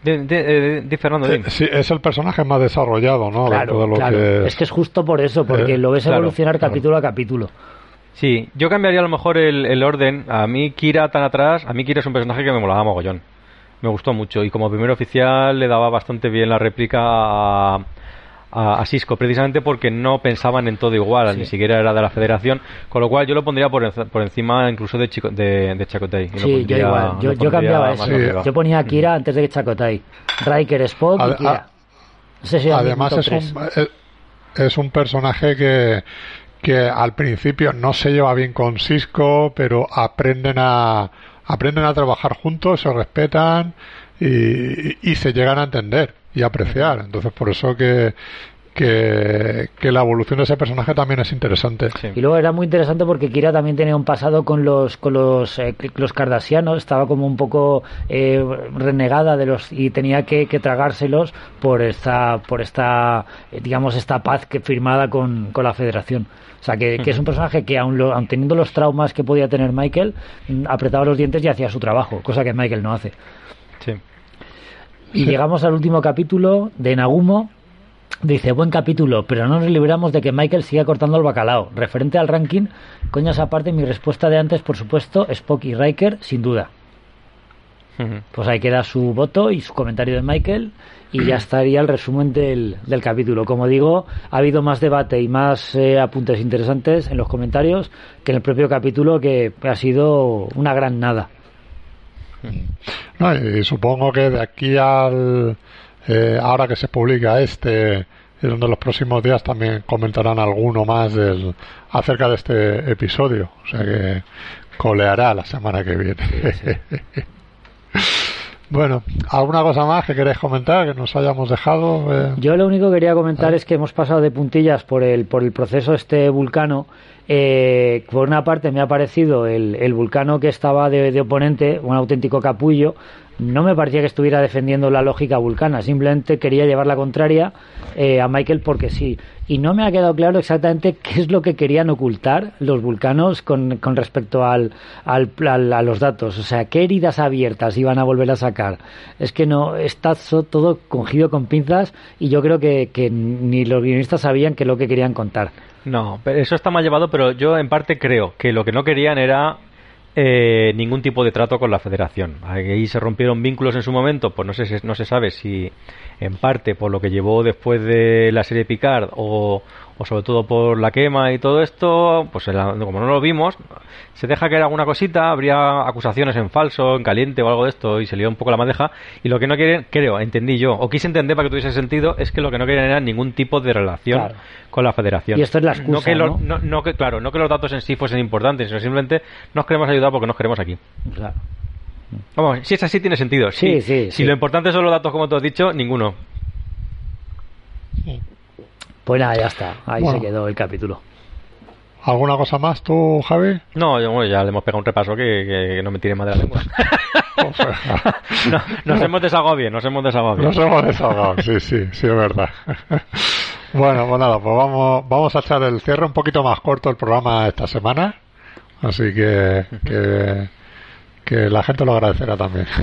Speaker 3: De, de, de- de Fernando,
Speaker 2: eh, sí, es el personaje más desarrollado, ¿no?
Speaker 4: Claro,
Speaker 2: de lo
Speaker 4: claro.
Speaker 2: que
Speaker 4: Es que es justo por eso, porque
Speaker 2: Eh,
Speaker 4: lo ves
Speaker 3: claro,
Speaker 4: evolucionar
Speaker 2: claro.
Speaker 4: capítulo a capítulo.
Speaker 3: Sí, yo cambiaría a lo mejor el, el orden. A mí Kira tan atrás, a mí Kira es un personaje que me molaba mogollón. Me gustó mucho y como primer oficial le daba bastante bien la réplica a, a, a Cisco, precisamente porque no pensaban en todo igual, ni siquiera era de la federación, con lo cual yo lo pondría por, por encima incluso de, Chico, de, de Chakotay. y lo
Speaker 4: Sí, yo igual. Yo, yo cambiaba eso. Yo ponía a Kira antes de que Chakotay. Riker, Spock
Speaker 2: Ade-
Speaker 4: y Kira.
Speaker 2: a- Además es un, es, un personaje que, que al principio no se lleva bien con Cisco, pero aprenden a aprenden a trabajar juntos, se respetan y, y se llegan a entender y apreciar. Entonces por eso que, que, que la evolución de ese personaje también es interesante.
Speaker 3: Sí.
Speaker 4: Y luego era muy interesante porque Kira también tenía un pasado con los con los eh, los cardasianos, estaba como un poco eh, renegada de los y tenía que, que tragárselos por esta por esta eh, digamos esta paz que firmada con, con la Federación. O sea que, que es un personaje que aun, lo- aun teniendo los traumas que podía tener Michael, mm, apretaba los dientes y hacía su trabajo, cosa que Michael no hace. Y llegamos al último capítulo de Nagumo. Dice, buen capítulo, pero no nos libramos de que Michael siga cortando el bacalao. Referente al ranking, coñas aparte, mi respuesta de antes, por supuesto, Spock y Riker, sin duda. Pues ahí queda su voto y su comentario de Michael y ya estaría el resumen del, del capítulo. Como digo, ha habido más debate y más eh, apuntes interesantes en los comentarios que en el propio capítulo que ha sido una gran nada.
Speaker 2: No, y supongo que de aquí al eh, ahora que se publica este y donde los próximos días también comentarán alguno más del acerca de este episodio, o sea que coleará la semana que viene. Bueno, ¿alguna cosa más que queréis comentar que nos hayamos dejado? Eh,
Speaker 4: Yo lo único que quería comentar es que hemos pasado de puntillas por el, por el proceso este vulcano. Eh, por una parte me ha parecido el, el vulcano que estaba de, de oponente, un auténtico capullo, no me parecía que estuviera defendiendo la lógica vulcana, simplemente quería llevar la contraria eh, a Michael porque sí. Y no me ha quedado claro exactamente qué es lo que querían ocultar los vulcanos con, con respecto al, al, al- a los datos. O sea, qué heridas abiertas iban a volver a sacar. Es que no, está todo cogido con pinzas y yo creo que, que ni los guionistas sabían qué es lo que querían contar.
Speaker 3: No, pero eso está mal llevado, pero yo en parte creo que lo que no querían era eh, ningún tipo de trato con la federación. Ahí se rompieron vínculos en su momento, pues no sé, no se sabe si en parte por lo que llevó después de la serie Picard o, o sobre todo por la quema y todo esto, pues como no lo vimos, se deja caer alguna cosita, habría acusaciones en falso, en caliente o algo de esto y se lió un poco la madeja y lo que no quieren, creo, entendí yo, o quise entender para que tuviese sentido, es que lo que no querían era ningún tipo de relación
Speaker 4: Claro.
Speaker 3: con la federación.
Speaker 4: Y esto es la excusa,
Speaker 3: no que los-
Speaker 4: ¿no?
Speaker 3: no- no que, claro, no que los datos en sí fuesen importantes, sino simplemente nos queremos ayudar porque nos queremos aquí.
Speaker 4: Claro.
Speaker 3: Vamos, si es así tiene sentido.
Speaker 4: Sí,
Speaker 3: Si-
Speaker 4: sí,
Speaker 3: Si
Speaker 4: sí.
Speaker 3: lo importante son los datos, como tú has dicho, ninguno.
Speaker 4: Pues nada, ya está. Ahí
Speaker 2: Bueno.
Speaker 4: se quedó el capítulo.
Speaker 2: ¿Alguna cosa más tú, Javi?
Speaker 3: No, yo- bueno, ya le hemos pegado un repaso que, que no me tire más de la lengua. No, nos hemos desahogado bien, nos hemos desahogado bien.
Speaker 2: Nos hemos desahogado, sí, sí, sí, es verdad. Bueno, pues nada, pues vamos, vamos a echar el cierre un poquito más corto el programa esta semana. Así que, que, que la gente lo agradecerá también.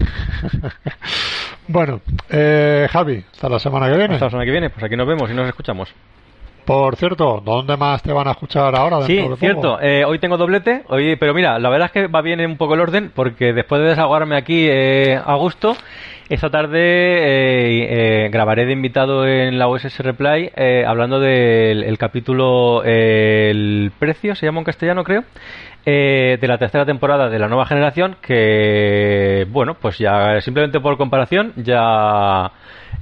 Speaker 2: Bueno, eh, Javi, hasta la semana que viene.
Speaker 3: Hasta la semana que viene, pues aquí nos vemos y nos escuchamos.
Speaker 2: Por cierto, ¿dónde más te van a escuchar ahora?
Speaker 3: Sí, cierto. eh, hoy tengo doblete, hoy, pero mira, la verdad es que va bien un poco el orden porque después de desahogarme aquí eh, a gusto, esta tarde eh, eh, grabaré de invitado en la USS Reply eh, hablando del el capítulo El precio, se llama en castellano creo, eh, de la tercera temporada de la nueva generación que, bueno, pues ya simplemente por comparación ya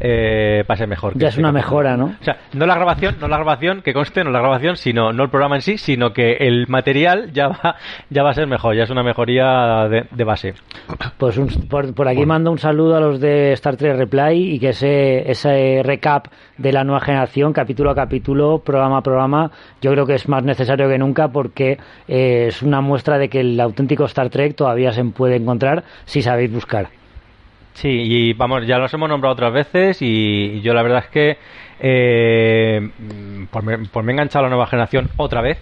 Speaker 3: eh, va a ser mejor. que
Speaker 4: Ya es
Speaker 3: este
Speaker 4: una
Speaker 3: capítulo.
Speaker 4: mejora, ¿no?
Speaker 3: O sea, no la grabación, no la grabación, que conste, no la grabación, sino no el programa en sí, sino que el material ya va, ya va a ser mejor, ya es una mejoría de, de base.
Speaker 4: Pues un- por, por aquí mando un saludo a los de Star Trek Reply y que ese, ese recap de la nueva generación, capítulo a capítulo, programa a programa, yo creo que es más necesario que nunca porque eh, es una muestra de que el auténtico Star Trek todavía se puede encontrar si sabéis buscar.
Speaker 3: Sí, y vamos, ya los hemos nombrado otras veces y, yo la verdad es que eh, mm, pues, me, pues me he enganchado a la nueva generación otra vez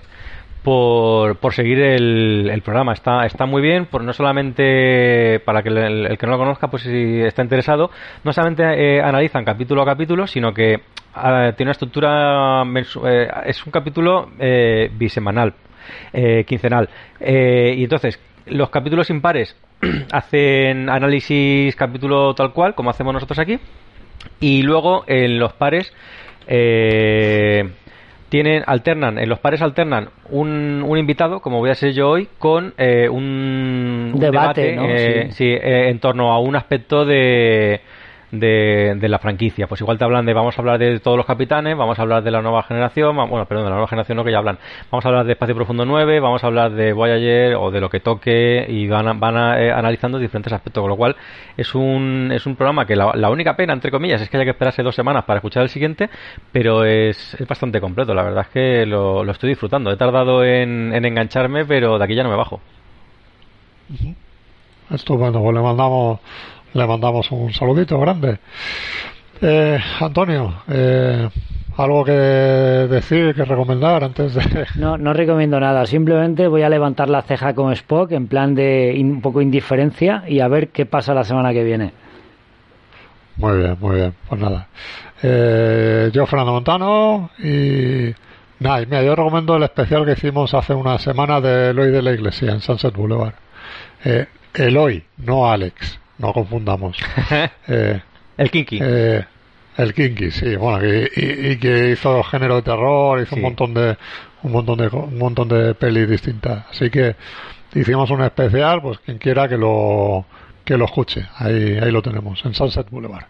Speaker 3: por, por seguir el, el programa. Está, está muy bien, por no solamente para que el, que no lo conozca, pues si está interesado, no solamente eh, analizan capítulo a capítulo, sino que ah, tiene una estructura, eh, es un capítulo eh, bisemanal, eh, quincenal. Eh, y entonces, los capítulos impares hacen análisis capítulo tal cual, como hacemos nosotros aquí, y luego en los pares eh, tienen alternan en los pares alternan un, un invitado como voy a ser yo hoy con eh, un, un
Speaker 4: Debate, ¿no?
Speaker 3: eh,
Speaker 4: Sí.
Speaker 3: sí, eh, en torno a un aspecto de, de, la franquicia. Pues igual te hablan de, vamos a hablar de todos los capitanes, vamos a hablar de la nueva generación, bueno, perdón, de la nueva generación no que ya hablan, vamos a hablar de Espacio Profundo 9, vamos a hablar de Voyager o de lo que toque y van, a- van a, eh, analizando diferentes aspectos, con lo cual es un, es un programa que la, la única pena, entre comillas, es que haya que esperarse dos semanas para escuchar el siguiente, pero es, es bastante completo, la verdad es que lo, lo estoy disfrutando. He tardado en, en engancharme, pero de aquí ya no me bajo.
Speaker 2: Estupendo, pues le mandamos, le mandamos un saludito grande. Eh, Antonio, eh, algo que decir, que recomendar antes de...
Speaker 4: No, no recomiendo nada, simplemente voy a levantar la ceja con Spock en plan de in- un poco indiferencia y a ver qué pasa la semana que viene.
Speaker 2: Muy bien, muy bien. Pues nada. Eh, yo, Fernando Montano, y nada, y mira, yo recomiendo el especial que hicimos hace una semana de Eloy de la Iglesia en Sunset Boulevard. Eh, Eloy, no Alex, no confundamos. Eh,
Speaker 3: el Kinky.
Speaker 2: Eh, el Kinky, sí, bueno, y, y, que hizo género de terror, hizo un montón de un montón de un montón de pelis distintas. Así que hicimos un especial, pues quien quiera que lo que lo escuche. Ahí, ahí lo tenemos, en Sunset Boulevard.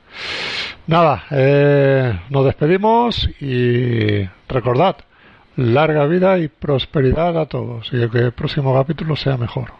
Speaker 2: Nada, eh, nos despedimos y recordad, larga vida y prosperidad a todos y que el próximo capítulo sea mejor.